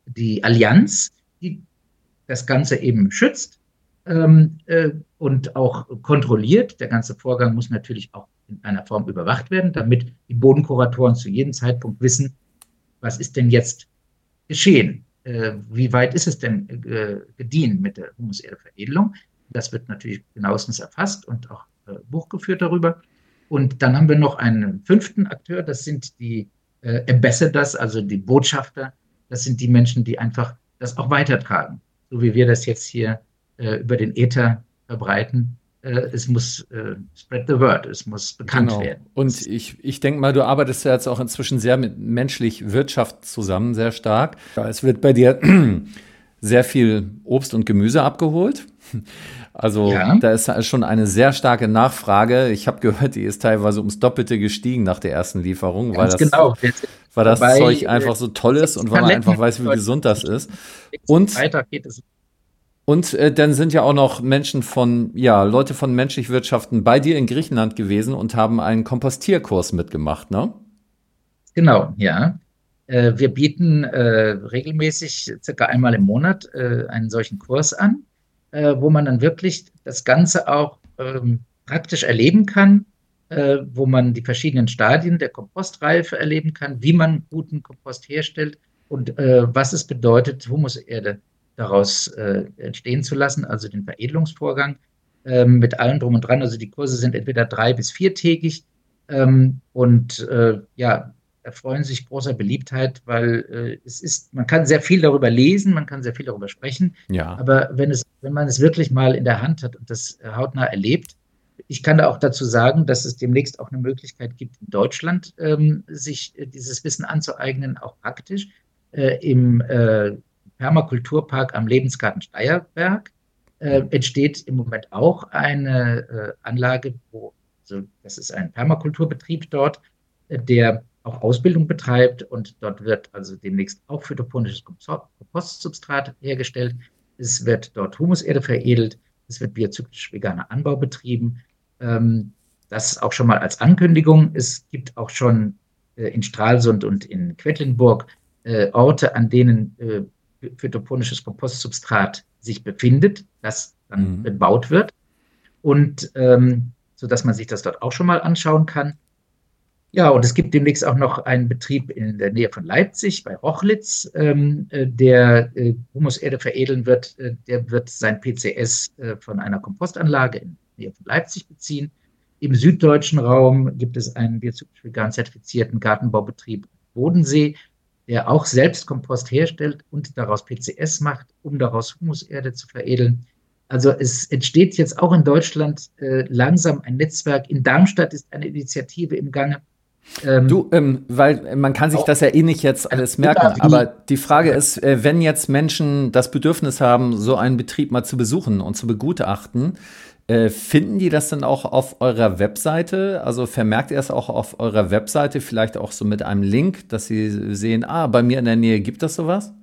die Allianz, die das Ganze eben schützt ähm, äh, und auch kontrolliert. Der ganze Vorgang muss natürlich auch in einer Form überwacht werden, damit die Bodenkuratoren zu jedem Zeitpunkt wissen, was ist denn jetzt geschehen? Äh, wie weit ist es denn äh, gedient mit der Humuserdeveredelung? Das wird natürlich genauestens erfasst und auch äh, Buch geführt darüber. Und dann haben wir noch einen fünften Akteur, das sind die äh, Ambassadors, also die Botschafter. Das sind die Menschen, die einfach das auch weitertragen so wie wir das jetzt hier äh, über den Äther verbreiten. Äh, es muss äh, spread the word, es muss bekannt genau. werden. Und ich, ich denke mal, du arbeitest ja jetzt auch inzwischen sehr mit menschlich Wirtschaft zusammen, sehr stark. Es wird bei dir sehr viel Obst und Gemüse abgeholt. Also ja. da ist schon eine sehr starke Nachfrage. Ich habe gehört, die ist teilweise ums Doppelte gestiegen nach der ersten Lieferung, Ganz weil das, genau. weil das Zeug einfach so toll ist und weil man einfach weiß, wie gesund das ist. Und und äh, dann sind ja auch noch Menschen von, ja, Leute von menschlich Wirtschaften bei dir in Griechenland gewesen und haben einen Kompostierkurs mitgemacht, ne? Genau, ja. Äh, wir bieten äh, regelmäßig, circa einmal im Monat, äh, einen solchen Kurs an äh, wo man dann wirklich das Ganze auch ähm, praktisch erleben kann, äh, wo man die verschiedenen Stadien der Kompostreife erleben kann, wie man guten Kompost herstellt und was es bedeutet, Humuserde daraus äh, entstehen zu lassen, also den Veredelungsvorgang ähm, mit allem drum und dran. Also die Kurse sind entweder drei- bis viertägig ähm, und äh, ja, erfreuen sich großer Beliebtheit, weil äh, es ist, man kann sehr viel darüber lesen, man kann sehr viel darüber sprechen. Ja. Aber wenn es, wenn man es wirklich mal in der Hand hat und das hautnah erlebt, ich kann da auch dazu sagen, dass es demnächst auch eine Möglichkeit gibt, in Deutschland ähm, sich äh, dieses Wissen anzueignen, auch praktisch äh, im äh, Permakulturpark am Lebensgarten Steierberg äh, entsteht im Moment auch eine äh, Anlage, wo, also das ist ein Permakulturbetrieb dort, der auch Ausbildung betreibt und dort wird also demnächst auch phytoponisches Kompostsubstrat hergestellt. Es wird dort Humuserde veredelt, es wird biozyklisch veganer Anbau betrieben. Ähm, das auch schon mal als Ankündigung. Es gibt auch schon äh, in Stralsund und in Quedlinburg äh, Orte, an denen äh, phytoponisches Kompostsubstrat sich befindet, das dann mhm. bebaut wird. Und ähm, so dass man sich das dort auch schon mal anschauen kann. Ja, und es gibt demnächst auch noch einen Betrieb in der Nähe von Leipzig bei Rochlitz, ähm, äh, der äh, Humuserde veredeln wird. Äh, der wird sein PCS äh, von einer Kompostanlage in der Nähe von Leipzig beziehen. Im süddeutschen Raum gibt es einen biozyklisch vegan zertifizierten Gartenbaubetrieb Bodensee, der auch selbst Kompost herstellt und daraus PCS macht, um daraus Humuserde zu veredeln. Also es entsteht jetzt auch in Deutschland äh, langsam ein Netzwerk. In Darmstadt ist eine Initiative im Gange, ähm, du, ähm, weil man kann sich das ja eh nicht jetzt alles merken, aber die Frage ist, äh, wenn jetzt Menschen das Bedürfnis haben, so einen Betrieb mal zu besuchen und zu begutachten, äh, finden die das dann auch auf eurer Webseite? Also vermerkt ihr es auch auf eurer Webseite, vielleicht auch so mit einem Link, dass sie sehen, ah, bei mir in der Nähe gibt es sowas?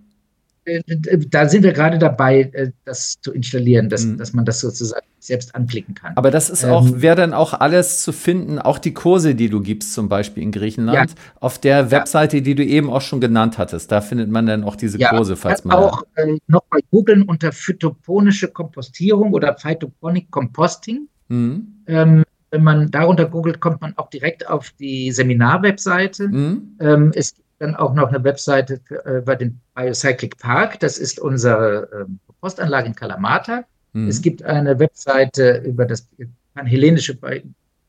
Äh, da sind wir gerade dabei, äh, das zu installieren, dass, mhm. dass man das sozusagen selbst anklicken kann. Aber das ist auch, ähm, wäre dann auch alles zu finden, auch die Kurse, die du gibst, zum Beispiel in Griechenland, ja. auf der Webseite, die du eben auch schon genannt hattest. Da findet man dann auch diese ja, Kurse, falls man. Auch äh, noch googeln unter phytoponische Kompostierung oder Phytoponic Composting. Mhm. Ähm, wenn man darunter googelt, kommt man auch direkt auf die Seminarwebseite. Mhm. Ähm, es gibt dann auch noch eine Webseite für, äh, bei den Biocyclic Park. Das ist unsere ähm, Postanlage in Kalamata. Mhm. Es gibt eine Webseite über das panhellenische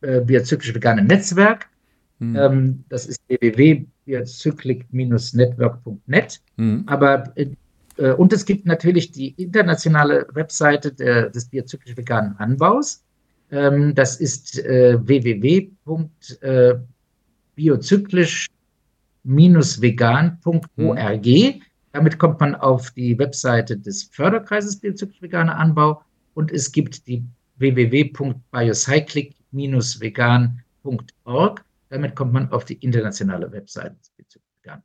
äh, biozyklische vegane Netzwerk. Mhm. Ähm, das ist www.biocyclic-network.net. Mhm. Aber äh, äh, und es gibt natürlich die internationale Webseite der, des biozyklisch veganen Anbaus. Ähm, das ist äh, www.biozyklisch biozyklisch-vegan.org. Mhm. Damit kommt man auf die Webseite des Förderkreises Biozyklisch Veganer Anbau und es gibt die www.biocyclic-vegan.org. Damit kommt man auf die internationale Webseite des Biozyklisch Veganer.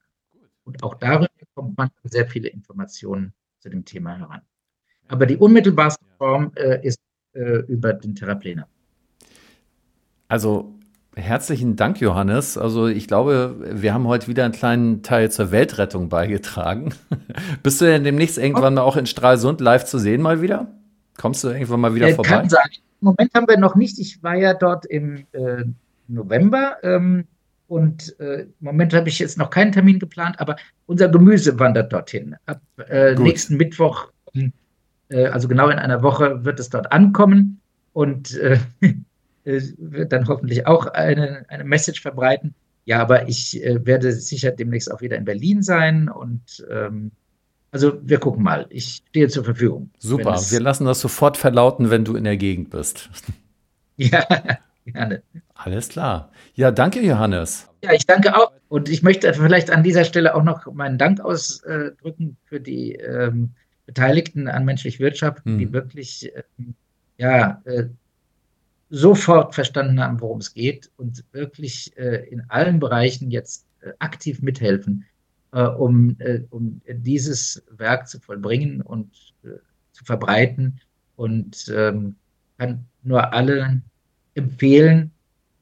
Und auch darüber kommt man sehr viele Informationen zu dem Thema heran. Aber die unmittelbarste Form äh, ist äh, über den Theraplaner. Also Herzlichen Dank, Johannes. Also ich glaube, wir haben heute wieder einen kleinen Teil zur Weltrettung beigetragen. Bist du denn demnächst irgendwann auch in Stralsund live zu sehen mal wieder? Kommst du irgendwann mal wieder äh, vorbei? Kann sein. Im Moment haben wir noch nicht. Ich war ja dort im äh, November ähm, und äh, im Moment habe ich jetzt noch keinen Termin geplant, aber unser Gemüse wandert dorthin. Ab äh, nächsten Mittwoch, äh, also genau in einer Woche, wird es dort ankommen und äh, äh, wird dann hoffentlich auch eine, eine Message verbreiten. Ja, aber ich äh, werde sicher demnächst auch wieder in Berlin sein und ähm, also wir gucken mal. Ich stehe zur Verfügung. Super, wir lassen das sofort verlauten, wenn du in der Gegend bist. Ja, gerne. Alles klar. Ja, danke, Johannes. Ja, ich danke auch. Und ich möchte vielleicht an dieser Stelle auch noch meinen Dank ausdrücken für die ähm, Beteiligten an menschlich Wirtschaft, hm. die wirklich ähm, ja, äh, sofort verstanden haben, worum es geht und wirklich äh, in allen Bereichen jetzt äh, aktiv mithelfen, äh, um, äh, um dieses Werk zu vollbringen und äh, zu verbreiten. Und ähm, kann nur allen empfehlen,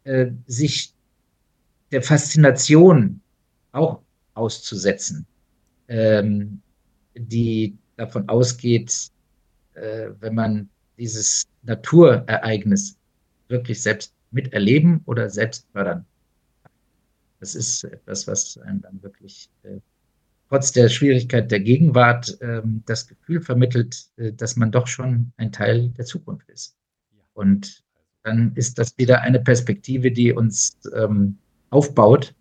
äh, sich der Faszination auch auszusetzen, ähm, die davon ausgeht, wenn man dieses Naturereignis wirklich selbst miterleben oder selbst fördern. Das ist etwas, was einem dann wirklich äh, trotz der Schwierigkeit der Gegenwart äh, das Gefühl vermittelt, äh, dass man doch schon ein Teil der Zukunft ist. Und dann ist das wieder eine Perspektive, die uns ähm, aufbaut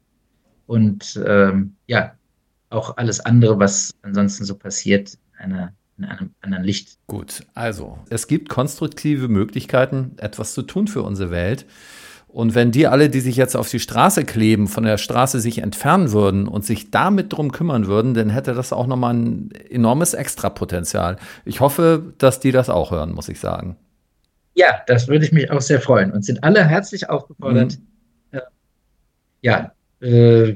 und ähm, ja, auch alles andere, was ansonsten so passiert, eine in einem anderen Licht. Gut, also es gibt konstruktive Möglichkeiten, etwas zu tun für unsere Welt. Und wenn die alle, die sich jetzt auf die Straße kleben, von der Straße sich entfernen würden und sich damit drum kümmern würden, dann hätte das auch nochmal ein enormes Extrapotenzial. Ich hoffe, dass die das auch hören, muss ich sagen. Ja, das würde ich mich auch sehr freuen und sind alle herzlich aufgefordert. Mhm. Ja, äh,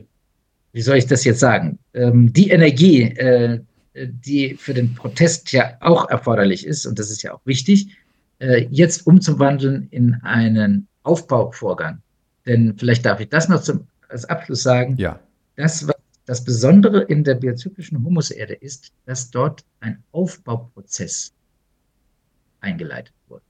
wie soll ich das jetzt sagen? Ähm, die Energie, äh, die für den Protest ja auch erforderlich ist, und das ist ja auch wichtig, äh, jetzt umzuwandeln in einen Aufbauvorgang. Denn vielleicht darf ich das noch zum, als Abschluss sagen. Ja. Das, was das Besondere in der biozyklischen Humuserde ist, dass dort ein Aufbauprozess eingeleitet wurde.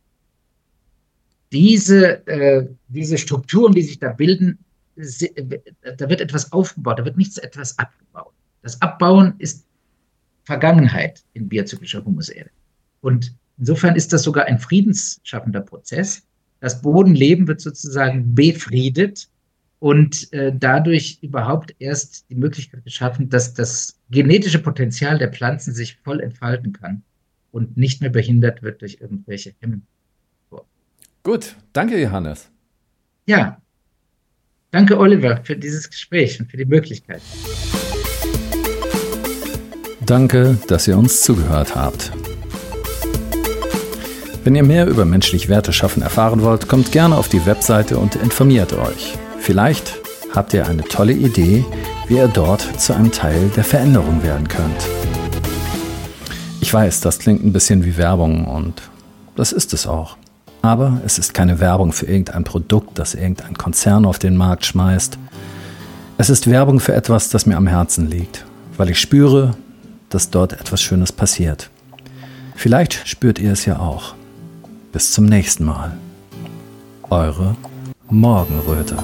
Diese, äh, diese Strukturen, die sich da bilden, da wird etwas aufgebaut, da wird nichts etwas abgebaut. Das Abbauen ist Vergangenheit in biozyklischer Humuserde. Und insofern ist das sogar ein friedensschaffender Prozess. Das Bodenleben wird sozusagen befriedet und äh, dadurch überhaupt erst die Möglichkeit geschaffen, dass das genetische Potenzial der Pflanzen sich voll entfalten kann und nicht mehr behindert wird durch irgendwelche Hemmen. Gut, danke Johannes. Ja, danke Oliver für dieses Gespräch und für die Möglichkeit. Danke, dass ihr uns zugehört habt. Wenn ihr mehr über menschlich Werte schaffen erfahren wollt, kommt gerne auf die Webseite und informiert euch. Vielleicht habt ihr eine tolle Idee, wie ihr dort zu einem Teil der Veränderung werden könnt. Ich weiß, das klingt ein bisschen wie Werbung und das ist es auch. Aber es ist keine Werbung für irgendein Produkt, das irgendein Konzern auf den Markt schmeißt. Es ist Werbung für etwas, das mir am Herzen liegt, weil ich spüre, dass dort etwas Schönes passiert. Vielleicht spürt ihr es ja auch. Bis zum nächsten Mal. Eure Morgenröte.